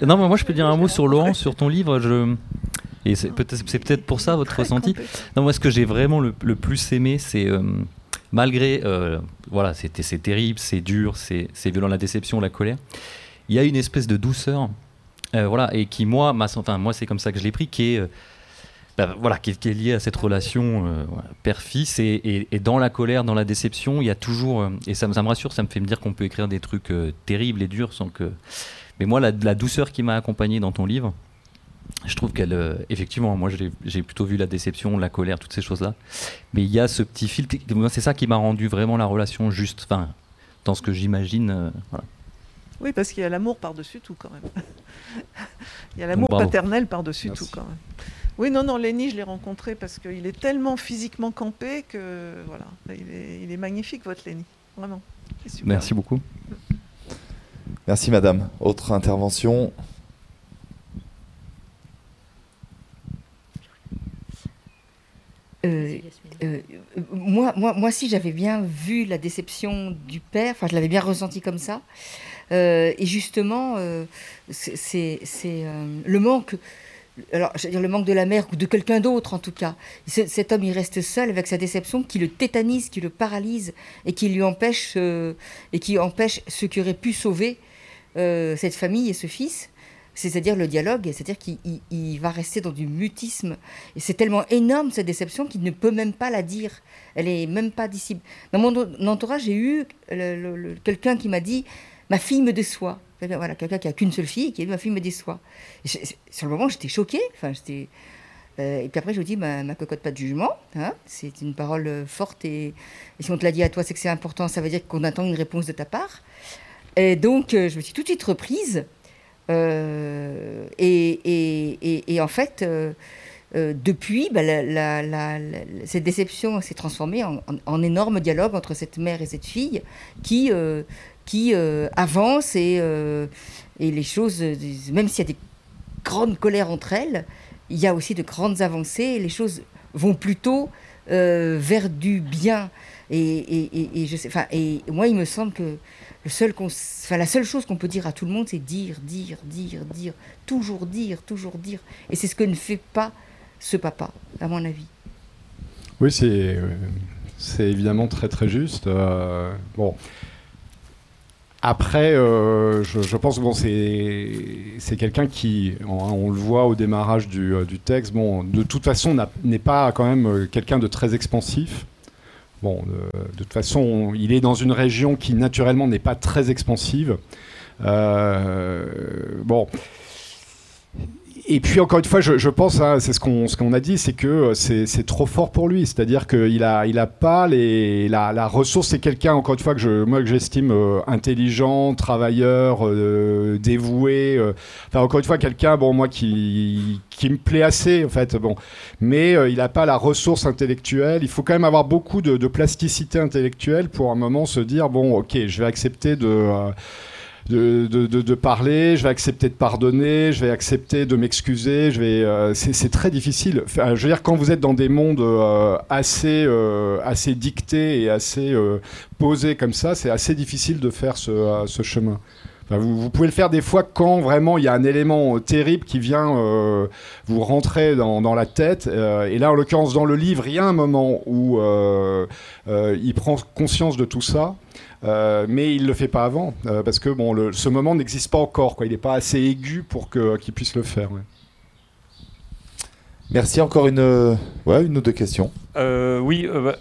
non, mais moi je peux dire un mot sur Laurent, sur ton livre. Je... Et c'est peut-être, c'est peut-être pour ça votre ressenti. Non, moi ce que j'ai vraiment le, plus aimé, c'est euh, malgré, voilà, c'est, c'est terrible, c'est dur, c'est, c'est violent, la déception, la colère. Il y a une espèce de douceur, voilà, et qui moi, enfin moi c'est comme ça que je l'ai pris, qui est bah, voilà, qui est, lié à cette relation euh, père-fils. Et, dans la colère, dans la déception, il y a toujours. Euh, et ça, ça, me rassure, ça me fait me dire qu'on peut écrire des trucs euh, terribles et durs sans que. Mais moi, la, la douceur qui m'a accompagné dans ton livre, je trouve qu'elle. effectivement, moi, j'ai plutôt vu la déception, la colère, toutes ces choses-là. Mais il y a ce petit fil. C'est ça qui m'a rendu vraiment la relation juste. Enfin, dans ce que j'imagine. Oui, parce qu'il y a l'amour par-dessus tout, quand même. il y a l'amour paternel par-dessus tout, quand même. Oui, non, non, Lenny, je l'ai rencontré parce qu'il est tellement physiquement campé que voilà, il est, magnifique votre Lenny, vraiment. Merci beaucoup. Merci madame. Autre intervention euh, euh, moi, moi, moi, si j'avais bien vu la déception du père, enfin, je l'avais bien ressenti comme ça. Euh, et justement, c'est le manque alors, je dire, le manque de la mère ou de quelqu'un d'autre en tout cas. Cet homme, il reste seul avec sa déception qui le tétanise, qui le paralyse et qui lui empêche, euh, et qui empêche ce qui aurait pu sauver euh, cette famille et ce fils. C'est-à-dire le dialogue, c'est-à-dire qu'il va rester dans du mutisme. Et c'est tellement énorme cette déception qu'il ne peut même pas la dire. Elle est même pas dissible. Dans mon entourage, j'ai eu quelqu'un qui m'a dit Ma fille me déçoit. Voilà, quelqu'un qui a qu'une seule fille, qui a dit ma fille me déçoit. sur le moment, j'étais choquée. Enfin, j'étais. Euh, et puis après, je vous dis, ma, ma cocotte, pas de jugement. Hein. c'est une parole euh, forte. Et, si on te l'a dit à toi, c'est que c'est important. Ça veut dire qu'on attend une réponse de ta part. Et donc, euh, je me suis tout de suite reprise. et, en fait, depuis, bah, cette déception s'est transformée en, énorme dialogue entre cette mère et cette fille qui qui euh, avance et, euh, et les choses, même s'il y a des grandes colères entre elles, il y a aussi de grandes avancées et les choses vont plutôt euh, vers du bien. Et, moi, il me semble que la seule chose qu'on peut dire à tout le monde, c'est dire, dire, dire, dire, toujours dire, toujours dire. Et c'est ce que ne fait pas ce papa, à mon avis. Oui, c'est c'est évidemment très très juste. bon, après, euh, je, pense que bon, c'est quelqu'un qui, on, le voit au démarrage du, euh, du texte, bon, de toute façon n'est pas quand même euh, quelqu'un de très expansif. Bon, de, toute façon, il est dans une région qui naturellement n'est pas très expansive. bon, et puis encore une fois, je, pense, hein, c'est ce qu'on ce qu'on a dit, c'est que euh, c'est trop fort pour lui. C'est-à-dire qu'il a il a pas les la, la ressource. C'est quelqu'un encore une fois que je moi que j'estime euh, intelligent, travailleur, euh, dévoué. enfin encore une fois quelqu'un bon moi qui qui me plaît assez en fait bon. Mais il n'a pas la ressource intellectuelle. Il faut quand même avoir beaucoup de, de, plasticité intellectuelle pour un moment se dire bon ok je vais accepter de de, de, parler, je vais accepter de pardonner, je vais accepter de m'excuser. Je vais, euh, c'est, très difficile. je veux dire, quand vous êtes dans des mondes euh, assez, euh, assez dictés et assez posés comme ça, c'est assez difficile de faire ce, ce chemin. Vous, pouvez le faire des fois quand vraiment il y a un élément terrible qui vient vous rentrer dans, dans la tête. et là, en l'occurrence, dans le livre, il y a un moment où il prend conscience de tout ça. Euh, mais il ne le fait pas avant, euh, parce que bon, ce moment n'existe pas encore. Quoi. Il n'est pas assez aigu pour qu'il puisse le faire. Merci. Encore une, ouais, une ou deux questions. Euh, oui, bah,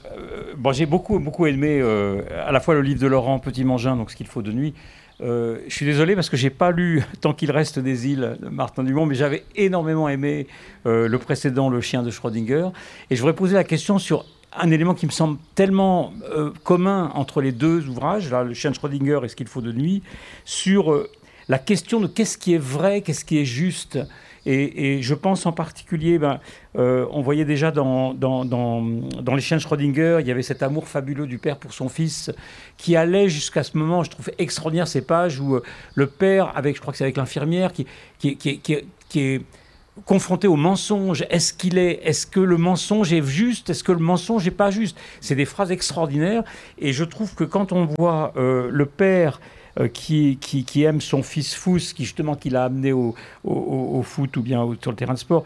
bon, j'ai beaucoup, beaucoup aimé à la fois le livre de Laurent Petit Mangin, donc Ce qu'il faut de nuit. Je suis désolé parce que j'ai pas lu Tant qu'il reste des îles de Martin Dumont, mais j'avais énormément aimé le précédent, Le chien de Schrödinger. Et je voudrais poser la question sur un élément qui me semble tellement euh, commun entre les deux ouvrages, là, le chien de Schrödinger et ce qu'il faut de nuit, sur euh, la question de qu'est-ce qui est vrai, qu'est-ce qui est juste. Et, je pense en particulier, ben, euh, on voyait déjà dans, Les chiens de Schrödinger, il y avait cet amour fabuleux du père pour son fils qui allait jusqu'à ce moment, je trouve extraordinaire ces pages où le père, avec, je crois que c'est avec l'infirmière, qui est confronté au mensonge. Est-ce qu'il est, est-ce que le mensonge est juste? Est-ce que le mensonge n'est pas juste? C'est des phrases extraordinaires. Et je trouve que quand on voit euh, le père euh, qui, qui, aime son fils Fous, qui justement qu'il a amené au, foot ou bien sur le terrain de sport,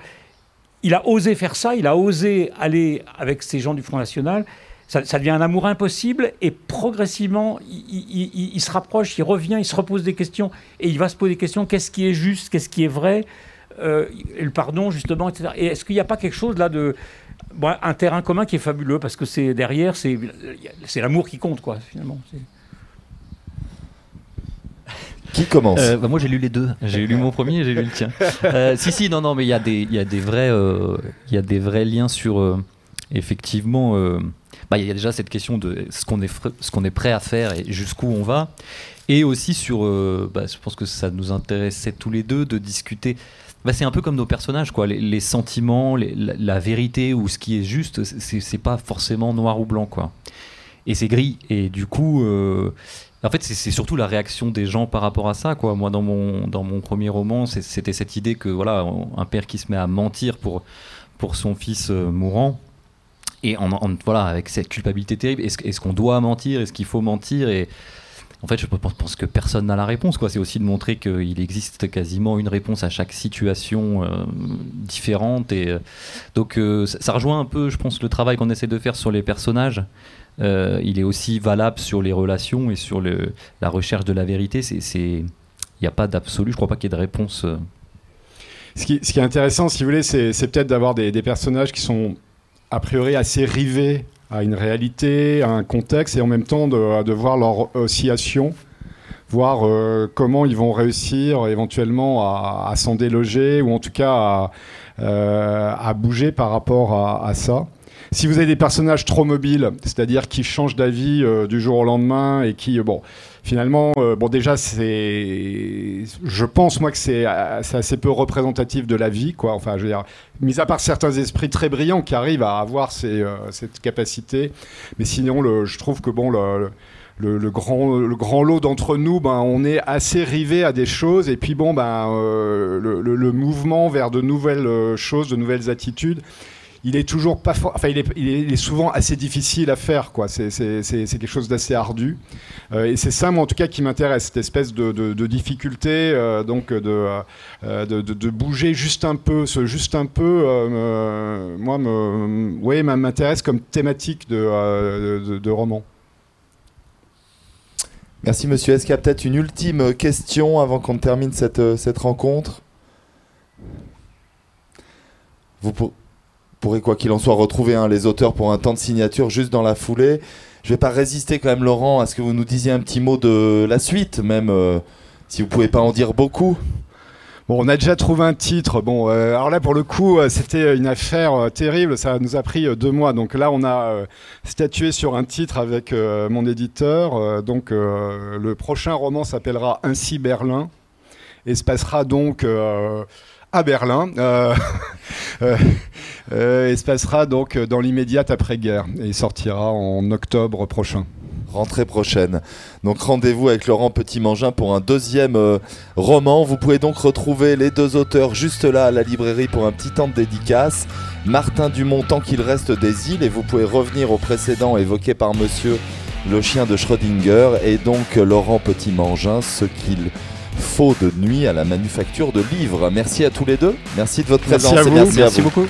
il a osé faire ça. Il a osé aller avec ces gens du Front National. Ça, devient un amour impossible et progressivement, il, il, se rapproche, il revient, il se repose des questions et il va se poser des questions. Qu'est-ce qui est juste? Qu'est-ce qui est vrai? Euh, le pardon, justement, etc. Et est-ce qu'il n'y a pas quelque chose là de. un terrain commun qui est fabuleux, parce que c'est derrière, c'est l'amour qui compte, quoi, finalement. Qui commence euh, bah, Moi, j'ai lu les deux. J'ai lu mon premier et j'ai lu le tien. Euh, si, si, non, non, mais il y, a des, y, a des vrais, il y a des vrais liens sur. effectivement, bah, il y a déjà cette question de ce qu'on est, ce qu'on est prêt à faire et jusqu'où on va. Et aussi sur. Bah, je pense que ça nous intéressait tous les deux de discuter bah, c'est un peu comme nos personnages, quoi. Les, sentiments, la, vérité ou ce qui est juste, c'est pas forcément noir ou blanc, quoi. Et c'est gris. Et du coup, euh, en fait, c'est surtout la réaction des gens par rapport à ça, quoi. Moi, dans mon, dans mon premier roman, c'était cette idée que, voilà, un père qui se met à mentir pour, pour son fils euh, mourant. Et en, voilà, avec cette culpabilité terrible, est-ce qu'on doit mentir? Est-ce qu'il faut mentir? Et, en fait, je pense que personne n'a la réponse. C'est aussi de montrer qu'il existe quasiment une réponse à chaque situation euh, différente. Et euh, donc, euh, ça, rejoint un peu, je pense, le travail qu'on essaie de faire sur les personnages. Il est aussi valable sur les relations et sur la recherche de la vérité. Il n'y a pas d'absolu. Je crois pas qu'il y ait de réponse. Ce qui, ce qui, est intéressant, si vous voulez, c'est peut-être d'avoir des, personnages qui sont a priori assez rivés à une réalité, à un contexte, et en même temps de, voir leur oscillation, voir euh, comment ils vont réussir éventuellement à, s'en déloger, ou en tout cas à, euh, bouger par rapport à, ça. Si vous avez des personnages trop mobiles, c'est-à-dire qui changent d'avis euh, du jour au lendemain et qui, bon, finalement, euh, bon, déjà, c'est. Je pense, moi, que c'est assez peu représentatif de la vie, quoi. Enfin, je veux dire, mis à part certains esprits très brillants qui arrivent à avoir euh, cette capacité. Mais sinon, je trouve que, bon, le, grand, le grand lot d'entre nous, ben, on est assez rivé à des choses. Et puis, bon, ben, euh, le, mouvement vers de nouvelles choses, de nouvelles attitudes il est toujours pas enfin il est, souvent assez difficile à faire quoi. C'est quelque chose d'assez ardu. Euh, et c'est ça moi en tout cas qui m'intéresse, cette espèce de, de, difficulté euh, donc euh, de, de, bouger juste un peu, ce juste un peu, moi me, ouais, m'intéresse comme thématique de, roman. Merci monsieur. Est-ce qu'il y a peut-être une ultime question avant qu'on termine cette, cette rencontre? Vous pour pourrez quoi qu'il en soit retrouver hein, les auteurs pour un temps de signature juste dans la foulée. Je vais pas résister quand même Laurent à ce que vous nous disiez un petit mot de la suite, même euh, si vous pouvez pas en dire beaucoup. Bon, on a déjà trouvé un titre. Bon, euh, alors là, pour le coup, euh, c'était une affaire terrible. Ça nous a pris deux mois. Donc là, on a statué sur un titre avec mon éditeur. donc, le prochain roman s'appellera Ainsi Berlin et se passera donc à Berlin. Euh, euh, euh, et se passera donc dans l'immédiate après-guerre. Et sortira en octobre prochain rentrée prochaine. Donc rendez-vous avec Laurent Petit-Mangin pour un deuxième roman. Vous pouvez donc retrouver les deux auteurs juste là à la librairie pour un petit temps de dédicace. Martin Dumont, tant qu'il reste des îles, et vous pouvez revenir au précédent évoqué par monsieur le chien de Schrödinger, et donc Laurent Petit-Mangin, ce qu'il faux de nuit à la manufacture de livres. Merci à tous les deux. Merci de votre présence merci et merci, merci beaucoup.